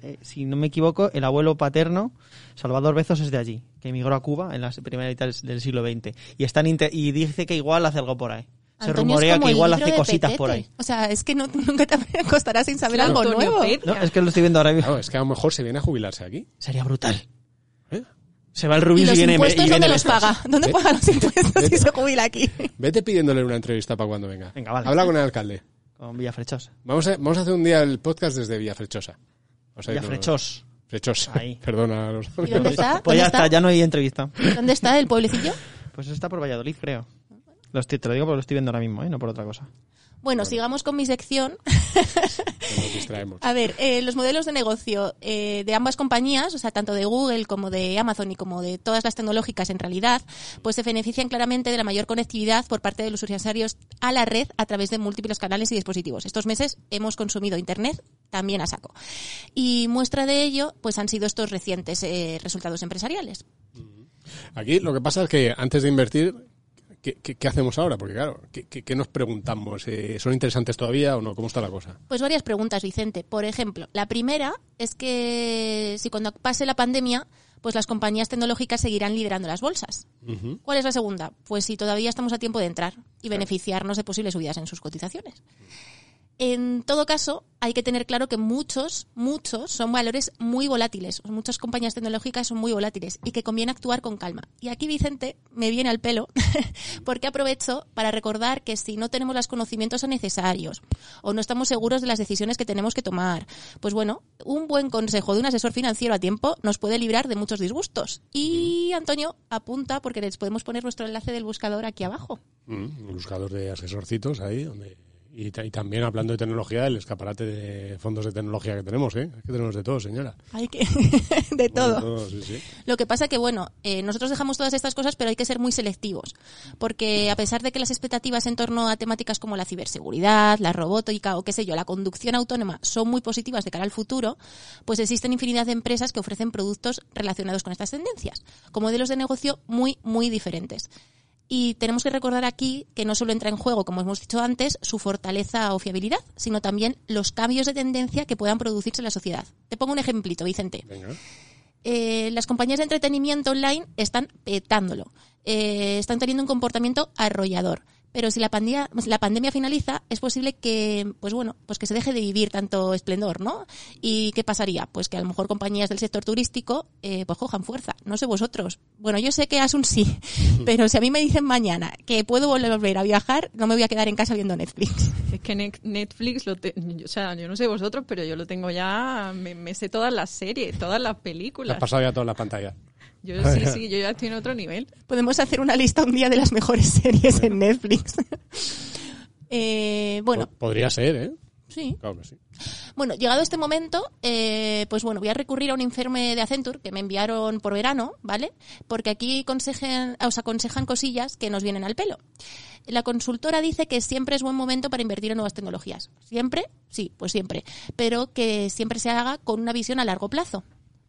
S3: eh, si no me equivoco, el abuelo paterno, Salvador Bezos, es de allí, que emigró a Cuba en la primera mitad del, del siglo XX. Y, están inter- y dice que igual hace algo por ahí. Se
S5: Antonio,
S3: rumorea
S5: como
S3: que igual hace cositas por ahí.
S5: O sea, es que no, nunca te acostarás sin saber
S4: Claro,
S5: algo
S4: Antonio
S5: nuevo.
S3: No, es que lo estoy viendo ahora mismo.
S2: Claro, es que a lo mejor se viene a jubilarse aquí.
S3: Sería brutal.
S2: ¿eh?
S3: Se va el
S5: ¿Y
S3: Rubius y,
S5: los
S3: viene, y
S5: impuestos
S3: viene
S5: dónde los paga? ¿Dónde paga los impuestos si se jubila aquí?
S2: Vete pidiéndole una entrevista para cuando venga.
S3: Venga, vale.
S2: Habla con el alcalde.
S3: Con Villafrechos.
S2: Vamos a, vamos a hacer un día el podcast desde Villafrechosa.
S3: Villafrechos.
S2: Frechosa.
S3: Ahí.
S2: Perdona a los...
S5: ¿Y dónde está?
S3: Pues
S5: ¿Dónde
S3: ya
S5: está?
S3: está, ya no hay entrevista.
S5: ¿Dónde está el pueblecillo?
S3: Pues está por Valladolid, creo. Lo estoy- te lo digo porque lo estoy viendo ahora mismo, ¿eh? no por otra cosa.
S5: Bueno, sigamos con mi sección.
S2: nos distraemos.
S5: A ver, eh, los modelos de negocio eh, de ambas compañías, o sea, tanto de Google como de Amazon y como de todas las tecnológicas en realidad, pues se benefician claramente de la mayor conectividad por parte de los usuarios a la red a través de múltiples canales y dispositivos. Estos meses hemos consumido Internet también a saco. Y muestra de ello, pues han sido estos recientes eh, resultados empresariales.
S2: Aquí lo que pasa es que antes de invertir, ¿qué, qué- qué hacemos ahora? Porque claro, ¿qué, qué- nos preguntamos? Eh, ¿Son interesantes todavía o no? ¿Cómo está la cosa?
S5: Pues varias preguntas, Vicente. Por ejemplo, la primera es que si cuando pase la pandemia, pues las compañías tecnológicas seguirán liderando las bolsas. ¿Cuál es la segunda? Pues si todavía estamos a tiempo de entrar y beneficiarnos de posibles subidas en sus cotizaciones. En todo caso, hay que tener claro que muchos, muchos son valores muy volátiles. Muchas compañías tecnológicas son muy volátiles y que conviene actuar con calma. Y aquí, Vicente, me viene al pelo porque aprovecho para recordar que si no tenemos los conocimientos necesarios o no estamos seguros de las decisiones que tenemos que tomar, pues bueno, un buen consejo de un asesor financiero a tiempo nos puede librar de muchos disgustos. Y Antonio, apunta porque les podemos poner nuestro enlace del buscador aquí abajo.
S2: Mm, buscador de asesorcitos ahí, donde... Y, ta- y también hablando de tecnología, el escaparate de fondos de tecnología que tenemos, ¿eh? Es que tenemos de todo, señora.
S5: Hay que de todo.
S2: Bueno, sí, sí.
S5: Lo que pasa que, bueno, eh, nosotros dejamos todas estas cosas, pero hay que ser muy selectivos. Porque a pesar de que las expectativas en torno a temáticas como la ciberseguridad, la robótica o qué sé yo, la conducción autónoma son muy positivas de cara al futuro, pues existen infinidad de empresas que ofrecen productos relacionados con estas tendencias, con modelos de negocio muy, muy diferentes. Y tenemos que recordar aquí que no solo entra en juego, como hemos dicho antes, su fortaleza o fiabilidad, sino también los cambios de tendencia que puedan producirse en la sociedad. Te pongo un ejemplito, Vicente
S2: Venga.
S5: eh, las compañías de entretenimiento online están petándolo. Eh, están teniendo un comportamiento arrollador. Pero si la pandemia, la pandemia finaliza, es posible que, pues bueno, pues que se deje de vivir tanto esplendor, ¿no? ¿Y qué pasaría? Pues que a lo mejor compañías del sector turístico, eh, pues cojan fuerza. No sé vosotros. Bueno, yo sé que Asun sí, pero si a mí me dicen mañana que puedo volver a viajar, no me voy a quedar en casa viendo Netflix.
S4: Es que Ne- Netflix, lo te- o sea, yo no sé vosotros, pero yo lo tengo ya, me, me sé todas las series, todas las películas.
S2: has pasado ya todas las pantallas.
S4: Yo sí, sí, yo ya estoy en otro nivel.
S5: Podemos hacer una lista un día de las mejores series en Netflix. eh, bueno,
S2: Po- Podría ser, ¿eh?
S5: sí.
S2: Claro que sí.
S5: Bueno, llegado este momento, eh, pues bueno, voy a recurrir a un informe de Accenture que me enviaron por verano, ¿vale? Porque aquí consejen- os aconsejan cosillas que nos vienen al pelo. La consultora dice que siempre es buen momento para invertir en nuevas tecnologías. ¿Siempre? Sí, pues siempre. Pero que siempre se haga con una visión a largo plazo.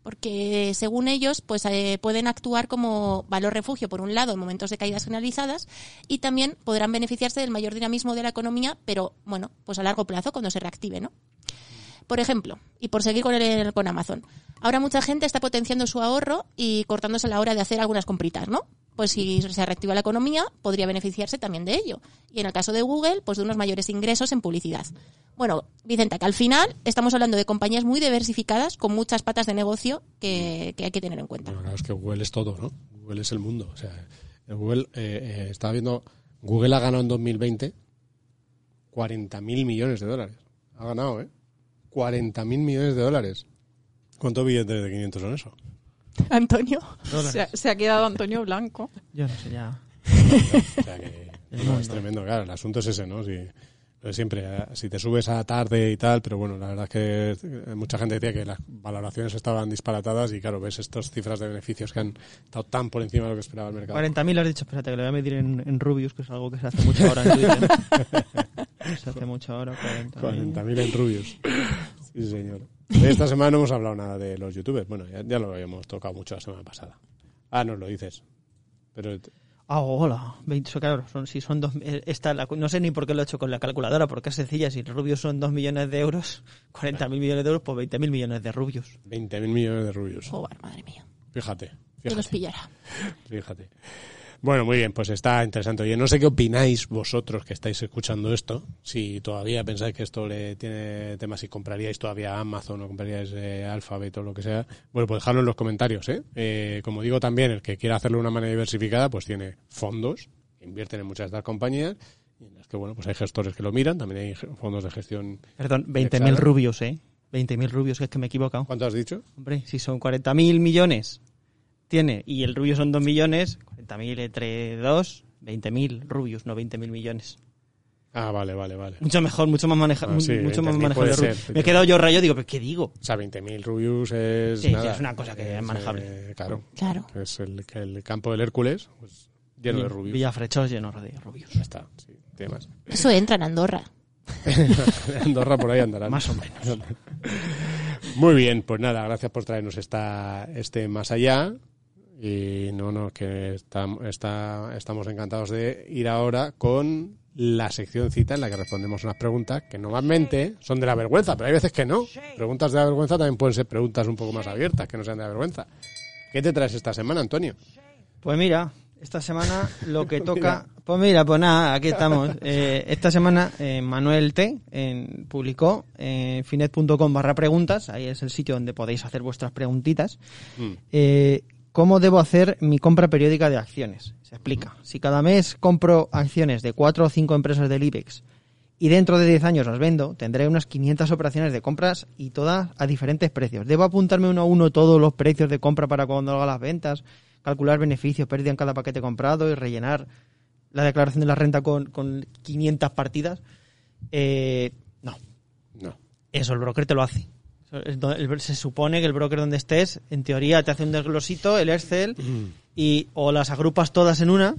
S5: Porque según ellos, pues eh, pueden actuar como valor refugio, por un lado, en momentos de caídas generalizadas, y también podrán beneficiarse del mayor dinamismo de la economía, pero bueno, pues a largo plazo, cuando se reactive, ¿no? Por ejemplo, y por seguir con, el, con Amazon, ahora mucha gente está potenciando su ahorro y cortándose la hora de hacer algunas compritas, ¿no? Pues si se reactiva la economía, podría beneficiarse también de ello. Y en el caso de Google, pues de unos mayores ingresos en publicidad. Bueno, Vicenta, que al final estamos hablando de compañías muy diversificadas con muchas patas de negocio que, hay que tener en cuenta.
S2: Claro, es que Google es todo, ¿no? Google es el mundo. O sea, Google, eh, eh, estaba viendo, Google ha ganado en 2020 40.000 millones de dólares. Ha ganado, ¿eh? 40.000 millones de dólares. ¿Cuántos billetes de 500 son eso?
S5: Antonio.
S4: Se ha, se ha quedado Antonio Blanco.
S3: Yo no sé ya.
S2: O sea que no, es tremendo, claro. El asunto es ese, ¿no? Si, lo de siempre, eh, si te subes a tarde y tal, pero bueno, la verdad es que eh, mucha gente decía que las valoraciones estaban disparatadas y claro, ves estas cifras de beneficios que han estado tan por encima de lo que esperaba el mercado.
S3: 40.000 lo has dicho, espérate, que lo voy a medir en, en Rubius, que es algo que se hace mucho ahora en Twitter. se hace mucho ahora, 40.000.
S2: 40.000 en rubios. Sí, señor. Esta semana no hemos hablado nada de los youtubers. Bueno, ya, ya lo habíamos tocado mucho la semana pasada. Ah, nos lo dices. Pero
S3: Ah, hola. 20, so- claro, son, si son dos, eh, esta, la- no sé ni por qué lo he hecho con la calculadora, porque es sencilla. Si Rubius son 2 millones de euros, 40.000 millones de euros, pues 20.000 millones de Rubius.
S2: 20.000 millones de rubios.
S5: Joder, madre mía.
S2: Fíjate.
S5: Que los
S2: Fíjate.
S5: pillará.
S2: Fíjate. Bueno, muy bien, pues está interesante. Oye, no sé qué opináis vosotros que estáis escuchando esto. Si todavía pensáis que esto le tiene temas, si compraríais todavía Amazon o compraríais eh, Alphabet o lo que sea, bueno, pues dejadlo en los comentarios. ¿eh? Eh, como digo también, el que quiera hacerlo de una manera diversificada, pues tiene fondos, que invierten en muchas de estas compañías, y en las que, bueno, pues hay gestores que lo miran, también hay fondos de gestión.
S3: Perdón, 20.000
S2: Exacto.
S3: rubios, ¿eh? 20.000 rubios, que es que me he equivocado.
S2: ¿Cuánto has dicho?
S3: Hombre, si son 40.000 millones, tiene, y el rubio son 2 millones, 40.000 entre 2, 20.000 rubios, no 20.000 millones.
S2: Ah, vale, vale, vale.
S3: Mucho mejor, mucho más maneja,
S2: Ah, sí,
S3: mucho más
S2: 20.000
S3: manejable. Me he quedado yo rayo, digo, ¿pero qué digo?
S2: O sea, 20.000 Rubius es
S3: Sí, es una cosa que es manejable.
S2: eh, claro.
S5: Claro.
S2: Es el, que el campo del Hércules, pues, lleno de Rubius.
S3: Villafrechós lleno de rubios.
S2: Ya está, sí, tiene más.
S5: Eso entra en Andorra.
S2: Andorra por ahí andarán.
S3: Más o menos.
S2: Muy bien, pues nada, gracias por traernos esta, este más allá. Y no, no, que está, está- estamos encantados de ir ahora con la sección cita en la que respondemos unas preguntas que normalmente son de la vergüenza, pero hay veces que no. Preguntas de la vergüenza también pueden ser preguntas un poco más abiertas, que no sean de la vergüenza. ¿Qué te traes esta semana, Antonio?
S3: Pues mira, esta semana lo que toca... Pues mira, pues nada, aquí estamos. Eh, esta semana eh, Manuel T en- publicó en finet.com barra preguntas, ahí es el sitio donde podéis hacer vuestras preguntitas.
S2: Mm.
S3: ¿Cómo debo hacer mi compra periódica de acciones? Se explica. Si cada mes compro acciones de cuatro o cinco empresas del IBEX y dentro de 10 años las vendo, tendré unas 500 operaciones de compras y todas a diferentes precios. ¿Debo apuntarme uno a uno todos los precios de compra para cuando haga las ventas? Calcular beneficios, pérdida en cada paquete comprado y rellenar la declaración de la renta con, con 500 partidas? Eh, no,
S2: No.
S3: eso el broker te lo hace. Se supone que el broker donde estés, en teoría, te hace un desglosito, el Excel, y o las agrupas todas en una,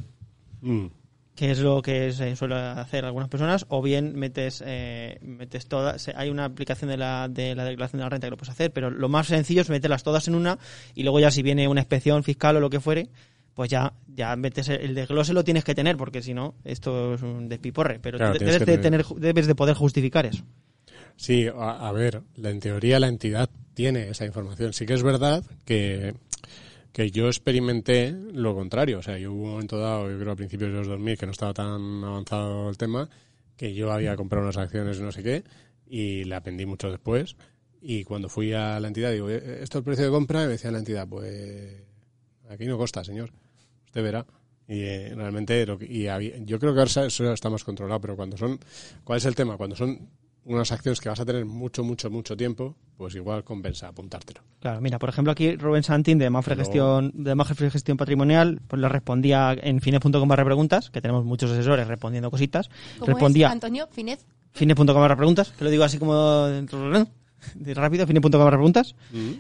S2: Mm.
S3: que es lo que se suele hacer algunas personas, o bien metes eh, metes todas. Hay una aplicación de la, de la declaración de la renta que lo puedes hacer, pero lo más sencillo es meterlas todas en una y luego ya si viene una inspección fiscal o lo que fuere, pues ya ya metes el, desglose lo tienes que tener porque si no esto es un despiporre, pero
S2: Claro,
S3: debes de
S2: tener
S3: debes de poder justificar eso.
S2: Sí, a, a ver, en teoría la entidad tiene esa información. Sí que es verdad que, que yo experimenté lo contrario. O sea, yo hubo un momento dado, yo creo a principios de los 2000, que no estaba tan avanzado el tema, que yo había comprado unas acciones no sé qué, y la aprendí mucho después. Y cuando fui a la entidad, digo, "Eh, ¿esto es el precio de compra? Y me decía la entidad, pues aquí no costa, señor. Usted verá. Y eh, realmente, lo que- y había- yo creo que ahora eso está más controlado, pero cuando son, ¿cuál es el tema? Cuando son unas acciones que vas a tener mucho, mucho, mucho tiempo, pues igual compensa apuntártelo.
S3: Claro, mira, por ejemplo, aquí Rubén Santín de Mafre Gestión, de Mafre Gestión Patrimonial, pues le respondía en fines.com barra preguntas, que tenemos muchos asesores respondiendo cositas.
S5: ¿Cómo
S3: respondía
S5: es, Antonio? Finez.
S3: fines.com barra preguntas, que lo digo así como de rápido, fines.com barra preguntas.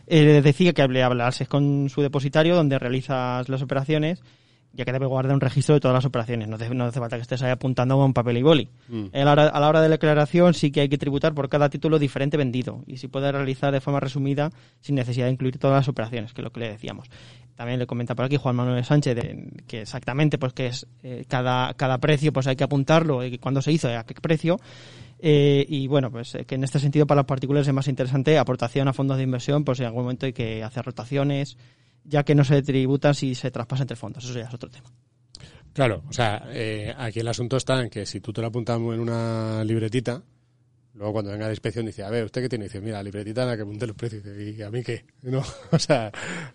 S3: Eh, decía que hablases con su depositario donde realizas las operaciones, ya que debe guardar un registro de todas las operaciones. No, te- no hace falta que estés ahí apuntando con papel y boli.
S2: Mm.
S3: A la, hora, a la hora de la declaración sí que hay que tributar por cada título diferente vendido y si puede realizar de forma resumida sin necesidad de incluir todas las operaciones, que es lo que le decíamos. También le comenta por aquí Juan Manuel Sánchez de- que exactamente pues que es eh, cada, cada precio pues hay que apuntarlo y cuándo se hizo y a qué precio. Eh, y bueno, pues eh, que en este sentido para los particulares es más interesante aportación a fondos de inversión, pues en algún momento hay que hacer rotaciones, ya que no se tributan si se traspasa entre fondos. Eso ya es otro tema.
S2: Claro, o sea, eh, aquí el asunto está en que si tú te lo apuntas en una libretita, luego cuando venga la inspección dice, a ver, ¿usted qué tiene? dice, mira, la libretita en la que apunté los precios. ¿y a mí qué? No, o sea,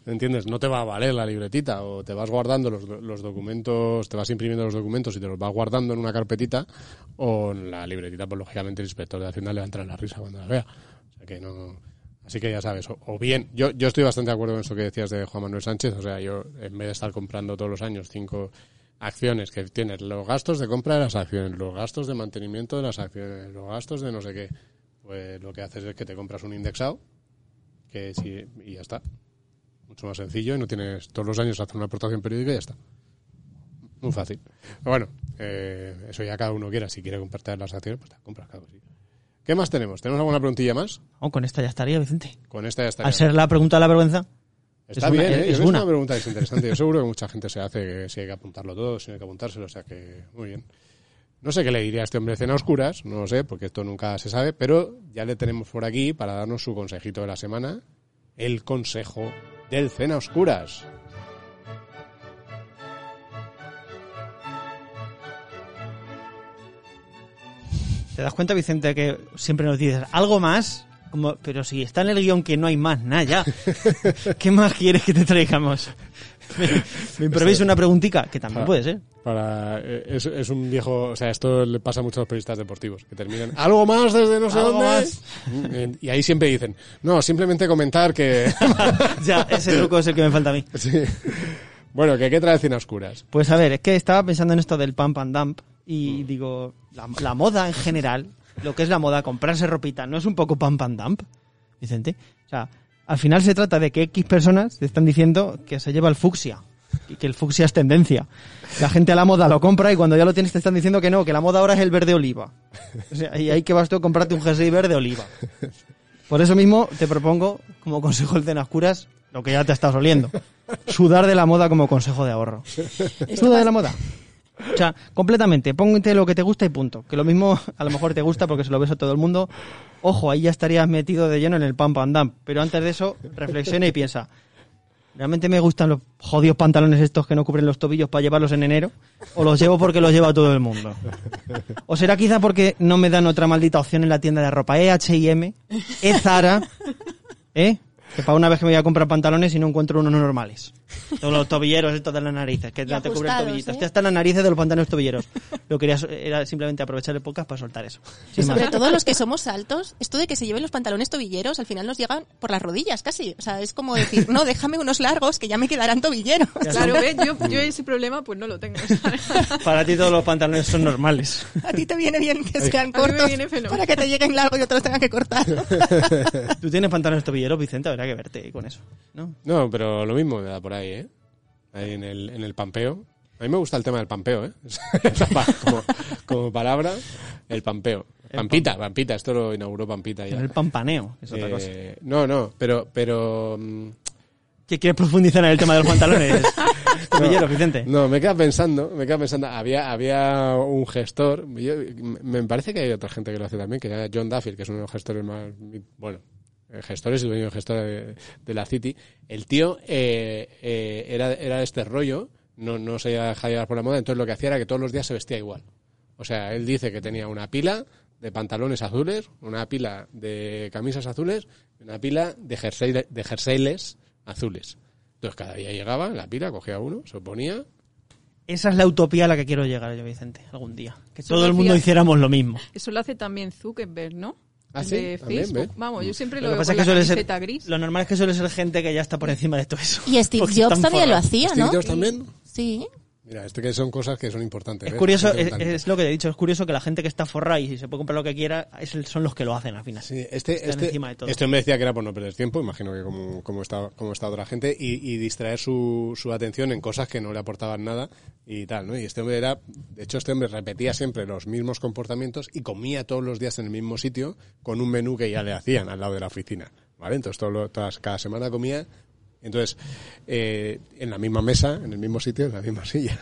S2: ¿entiendes? No te va a valer la libretita o te vas guardando los, los documentos, te vas imprimiendo los documentos y te los vas guardando en una carpetita o en la libretita, pues lógicamente el inspector de Hacienda le va a entrar en la risa cuando la vea. O sea que no... Así que ya sabes, o, o bien, yo, yo estoy bastante de acuerdo con eso que decías de Juan Manuel Sánchez, o sea, yo en vez de estar comprando todos los años cinco acciones que tienes los gastos de compra de las acciones, los gastos de mantenimiento de las acciones, los gastos de no sé qué, pues lo que haces es que te compras un indexado que sí, y ya está. Mucho más sencillo y no tienes todos los años hacer una aportación periódica y ya está. Muy fácil. Bueno, eh, eso ya cada uno quiera. Si quiere comprarte las acciones, pues las compras, que Sí. ¿Qué más tenemos? ¿Tenemos alguna preguntilla más?
S3: Oh, con esta ya estaría, Vicente.
S2: Con esta ya está.
S3: Al ser la pregunta de la vergüenza.
S2: Está
S3: es una-
S2: bien, ¿eh?
S3: es
S2: Yo
S3: una
S2: pregunta es interesante. Yo seguro que mucha gente se hace que si hay que apuntarlo todo, si no hay que apuntárselo, o sea que muy bien. No sé qué le diría a este hombre de cena oscuras, no lo sé, porque esto nunca se sabe, pero ya le tenemos por aquí para darnos su consejito de la semana, el consejo del cena oscuras.
S3: ¿Te das cuenta, Vicente, que siempre nos dices algo más? Como, pero si está en el guion que no hay más, nada ya. ¿Qué más quieres que te traigamos? Me, me improviso una preguntica, que también puede ser.
S2: Para, eh, es, es un viejo, o sea, esto le pasa mucho a los periodistas deportivos, que terminan, ¿algo más desde no sé
S3: ¿Algo
S2: dónde?
S3: más?
S2: Mm, Y ahí siempre dicen, no, simplemente comentar que...
S3: ya, ese truco es el que me falta a mí.
S2: Sí. Bueno, que qué trae Cien Oscuras.
S3: Pues a ver, es que estaba pensando en esto del pump and dump y digo, la, la moda en general, lo que es la moda, comprarse ropita, ¿no es un poco pump and dump, Vicente? O sea, al final se trata de que X personas te están diciendo que se lleva el fucsia y que el fucsia es tendencia. La gente a la moda lo compra y cuando ya lo tienes te están diciendo que no, que la moda ahora es el verde oliva. O sea, y ahí que vas tú a comprarte un jersey verde oliva. Por eso mismo te propongo, como consejo de cenas curas, lo que ya te estás oliendo. Sudar de la moda como consejo de ahorro. Suda de la moda. O sea, completamente, póngate lo que te gusta y punto. Que lo mismo a lo mejor te gusta porque se lo ves a todo el mundo. Ojo, ahí ya estarías metido de lleno en el pump and dump. Pero antes de eso, reflexiona y piensa. ¿Realmente me gustan los jodidos pantalones estos que no cubren los tobillos para llevarlos en enero? ¿O los llevo porque los lleva todo el mundo? ¿O será quizá porque no me dan otra maldita opción en la tienda de ropa? ¿Eh H&M? ¿Eh Zara? ¿Eh? Que para una vez que me voy a comprar pantalones y no encuentro unos normales. Todos los tobilleros estos de las narices, que
S5: Y
S3: no te cubren tobillitos.
S5: ¿eh?
S3: Te están las narices de los pantalones tobilleros. Lo quería era simplemente aprovechar el podcast para soltar eso. Sin más.
S5: Sobre todo los que somos altos, esto de que se lleven los pantalones tobilleros, al final nos llegan por las rodillas casi. O sea, es como decir, no, déjame unos largos que ya me quedarán tobilleros.
S4: Claro, ¿ves? Yo, yo ese problema pues no lo tengo.
S3: Para ti todos los pantalones son normales.
S5: A ti te viene bien que sean cortos para que te lleguen largos y otros tengan que cortar.
S3: Tú tienes pantalones tobilleros, Vicente, habrá que verte con eso. ¿no?
S2: No, pero lo mismo me da por ahí, ¿eh? Ahí en el, en el pampeo. A mí me gusta el tema del pampeo, ¿eh? como, como palabra, el pampeo. Pampita, Pampita, esto lo inauguró Pampita ya.
S3: El pampaneo, es otra
S2: Eh,
S3: cosa.
S2: No, no, pero, pero mm,
S3: ¿Qué quieres profundizar en el tema de los pantalones? Tobilleros, Vicente.
S2: No, me queda pensando, me queda pensando, había, había un gestor, yo- me parece que hay otra gente que lo hace también, que era John Duffield, que es uno de los gestores más, bueno, eh, gestores y dueño de gestor de, de la City. El tío eh, eh, era, era de este rollo, no, no se dejaba llevar por la moda, entonces lo que hacía era que todos los días se vestía igual. O sea, él dice que tenía una pila de pantalones azules, una pila de camisas azules, y una pila de, jersey, de jerseyles azules. Entonces cada día llegaba la pila, cogía uno, se ponía
S3: Esa es la utopía a la que quiero llegar yo, Vicente, algún día. Que
S4: Eso
S3: todo el mundo hiciéramos lo mismo.
S4: Eso lo hace también Zuckerberg, ¿no?
S2: Ah, sí,
S4: de
S2: también,
S4: Facebook.
S2: ¿ves?
S4: Vamos, yo siempre lo,
S3: Lo que
S4: veo
S3: pasa es
S4: con
S3: que
S4: la
S3: suele ser,
S4: camiseta gris.
S3: lo normal es que suele ser gente que ya está por encima de todo eso.
S5: Y Steve
S3: Porque
S5: Jobs
S3: están
S5: también lo
S3: forrados.
S5: hacía,
S2: Steve
S5: ¿no?
S2: Jobs también.
S5: Sí.
S2: Mira, esto que son cosas que son importantes.
S3: Es
S2: ¿ves?
S3: curioso, es, lo que he dicho, es curioso que la gente que está forrada y se puede comprar lo que quiera, es son los que lo hacen al final.
S2: Sí, este,
S3: Están
S2: este,
S3: encima de todo.
S2: este hombre decía que era por no perder tiempo, imagino que como, como, está, como está otra gente, y, y distraer su, su atención en cosas que no le aportaban nada y tal, ¿no? Y este hombre era, de hecho este hombre repetía siempre los mismos comportamientos y comía todos los días en el mismo sitio con un menú que ya le hacían al lado de la oficina, ¿vale? Entonces todo todas, cada semana comía, entonces, eh, en la misma mesa, en el mismo sitio, en la misma silla.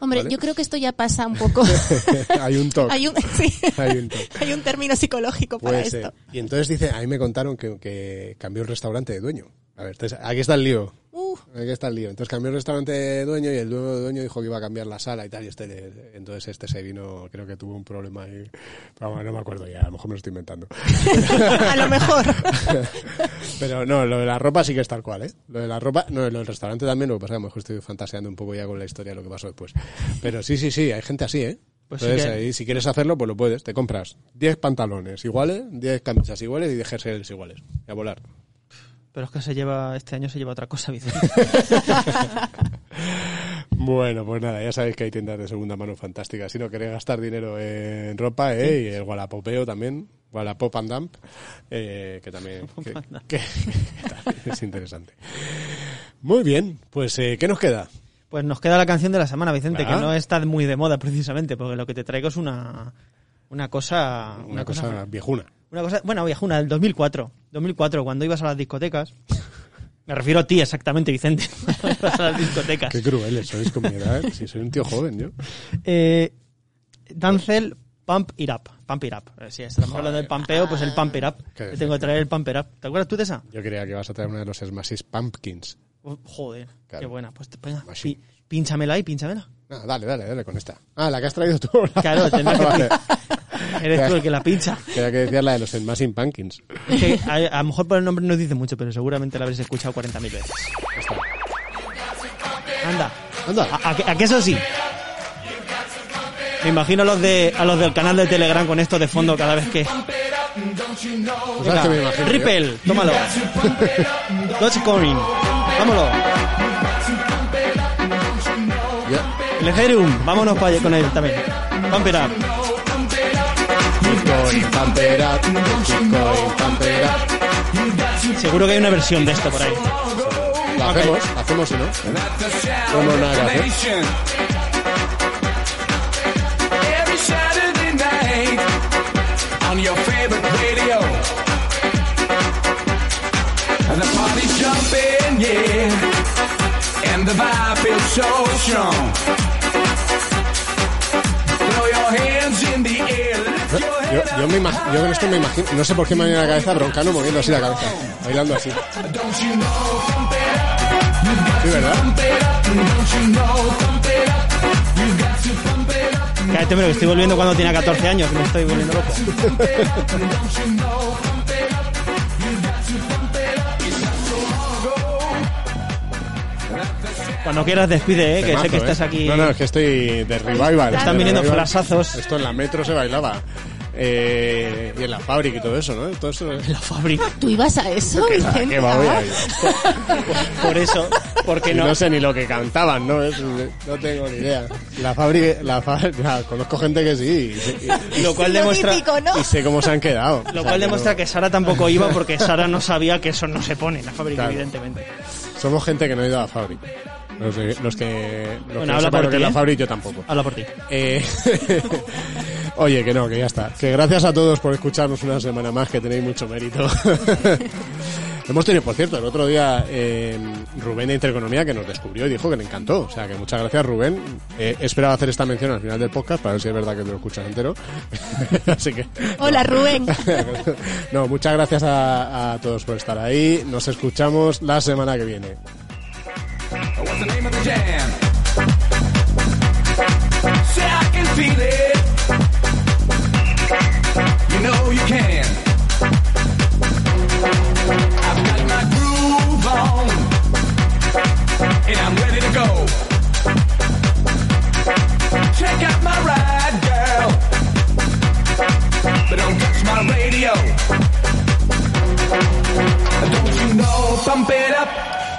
S5: Hombre,
S2: ¿vale?
S5: yo creo que esto ya pasa un poco.
S2: Hay un toque.
S5: hay, un, sí.
S2: Hay.
S5: Hay un término psicológico para esto.
S2: Y entonces dice, a mí me contaron que, que cambió el restaurante de dueño. A ver, entonces, aquí está el lío.
S5: Uh,
S2: Aquí está el lío. Entonces cambió el restaurante de dueño y el dueño de dueño dijo que iba a cambiar la sala y tal. Y este, le- entonces este se vino, creo que tuvo un problema ahí. Pero bueno, no me acuerdo ya, a lo mejor me lo estoy inventando.
S5: a lo mejor.
S2: Pero no, lo de la ropa sí que es tal cual, ¿eh? Lo de la ropa, no, lo del restaurante también, lo que pasa es que a lo mejor estoy fantaseando un poco ya con la historia de lo que pasó después. Pero sí, sí, sí, hay gente así, ¿eh?
S3: Pues sí
S2: Entonces,
S3: que-
S2: ahí, si quieres hacerlo, pues lo puedes. Te compras 10 pantalones iguales, 10 camisas iguales y 10 jerseys iguales. Y a volar.
S3: Pero es que se lleva, este año se lleva otra cosa, Vicente.
S2: Bueno, pues nada, ya sabéis que hay tiendas de segunda mano fantásticas. Si no queréis gastar dinero en ropa, ¿eh? Y el Wallapopeo también, Wallapop and Dump, eh, que también que- que- que también es interesante. Muy bien, pues eh, ¿qué nos queda?
S3: Pues nos queda la canción de la semana, Vicente,
S2: Ah.
S3: que no está muy de moda precisamente, porque lo que te traigo es una, una cosa...
S2: Una, cosa viejuna.
S3: Una cosa, bueno, viejuna, del 2004. 2004, cuando ibas a las discotecas. Me refiero a ti exactamente, Vicente. Cuando ibas a las discotecas.
S2: Qué crueles sois con mi edad. Si soy un tío joven, yo.
S3: Eh, Dancel Pump It Up. Pump It Up. Si estamos hablando del pampeo, pues el Pump It Up. Tengo que traer el Pump It Up. ¿Te acuerdas tú de esa?
S2: Yo creía que ibas a traer una de los Smashes Pumpkins.
S3: Oh, joder,
S2: Claro.
S3: qué buena. Pues venga, pi- pínchamela ahí, pínchamela.
S2: Ah, dale, dale, dale con esta. Ah, la que has traído tú.
S3: Claro, tendrás que-
S2: Vale.
S3: Eres tú el que la pincha.
S2: Quería que decías la de los Smashing Pumpkins.
S3: Es que a, a lo mejor por el nombre no dice mucho, pero seguramente la habréis escuchado 40.000 veces. Anda.
S2: Anda.
S3: ¿A, a que- a que eso sí? Me imagino a los, de, a los del canal de Telegram con esto de fondo cada vez que...
S2: ¿Tú sabes qué me imagino? yo?
S3: Ripple, tómalo. Dogecoin, vámonos.
S2: Ya.
S3: El Ethereum, vámonos con él también. Pump it up. Seguro que hay una versión de esto por ahí.
S2: La hacemos, la hacemos no. No tenemos nada que hacer.
S1: Every Saturday night on your favorite radio. And the party's jumping, yeah. And the vibe feels so strong. Throw your hands in the air,
S2: Yo, yo, me imag- yo con esto me imagino, no sé por qué me viene a la cabeza Broncano moviendo así la cabeza, bailando así. Sí, ¿verdad?
S3: Cállate, me lo estoy volviendo cuando tenía 14 años, me estoy volviendo loco. Cuando quieras despide, eh, que sé que estás
S2: ¿eh?
S3: aquí.
S2: No, no, es que estoy de revival.
S3: Están
S2: de
S3: viniendo
S2: revival.
S3: flasazos.
S2: Esto en la metro se bailaba. Eh, y en la fábrica y todo eso, ¿no? Todo eso.
S3: La fábrica.
S5: ¿Tú ibas a eso,
S2: ¿A
S5: Vicente?
S2: qué va, voy a ir?
S3: Por eso, porque no.
S2: no sé ni lo que cantaban, ¿no? Es- no tengo ni idea. La fábrica, la fábrica, conozco gente que sí. Y, y-
S3: Lo cual
S5: Lo
S3: demuestra.
S5: típico, ¿no?
S2: y sé cómo se han quedado.
S3: Lo
S2: O sea,
S3: cual
S2: que
S3: demuestra
S2: no-
S3: que Sara tampoco iba porque Sara no sabía que eso no se pone en la fábrica,
S2: Claro.
S3: evidentemente.
S2: Somos gente que no ha ido a la fábrica. Los, de- los que, los
S3: Bueno,
S2: que no
S3: habla por ti,
S2: la
S3: ¿eh?
S2: fábrica, yo tampoco.
S3: Habla por ti.
S2: Eh, Oye, que no, que ya está. Que gracias a todos por escucharnos una semana más, que tenéis mucho mérito. Hemos tenido, por cierto, el otro día eh, Rubén de Intereconomía que nos descubrió y dijo que le encantó. O sea, que muchas gracias, Rubén. Eh, he esperado hacer esta mención al final del podcast para ver si es verdad que te lo escuchas entero. Así que.
S5: Hola, Rubén.
S2: no, muchas gracias a, a todos por estar ahí. Nos escuchamos la semana que viene.
S1: What's the name of the jam? Say I can feel it. You know you can. I've got my groove on, and I'm ready to go. Check out my ride, girl, but don't touch my radio. Don't you know, pump it up.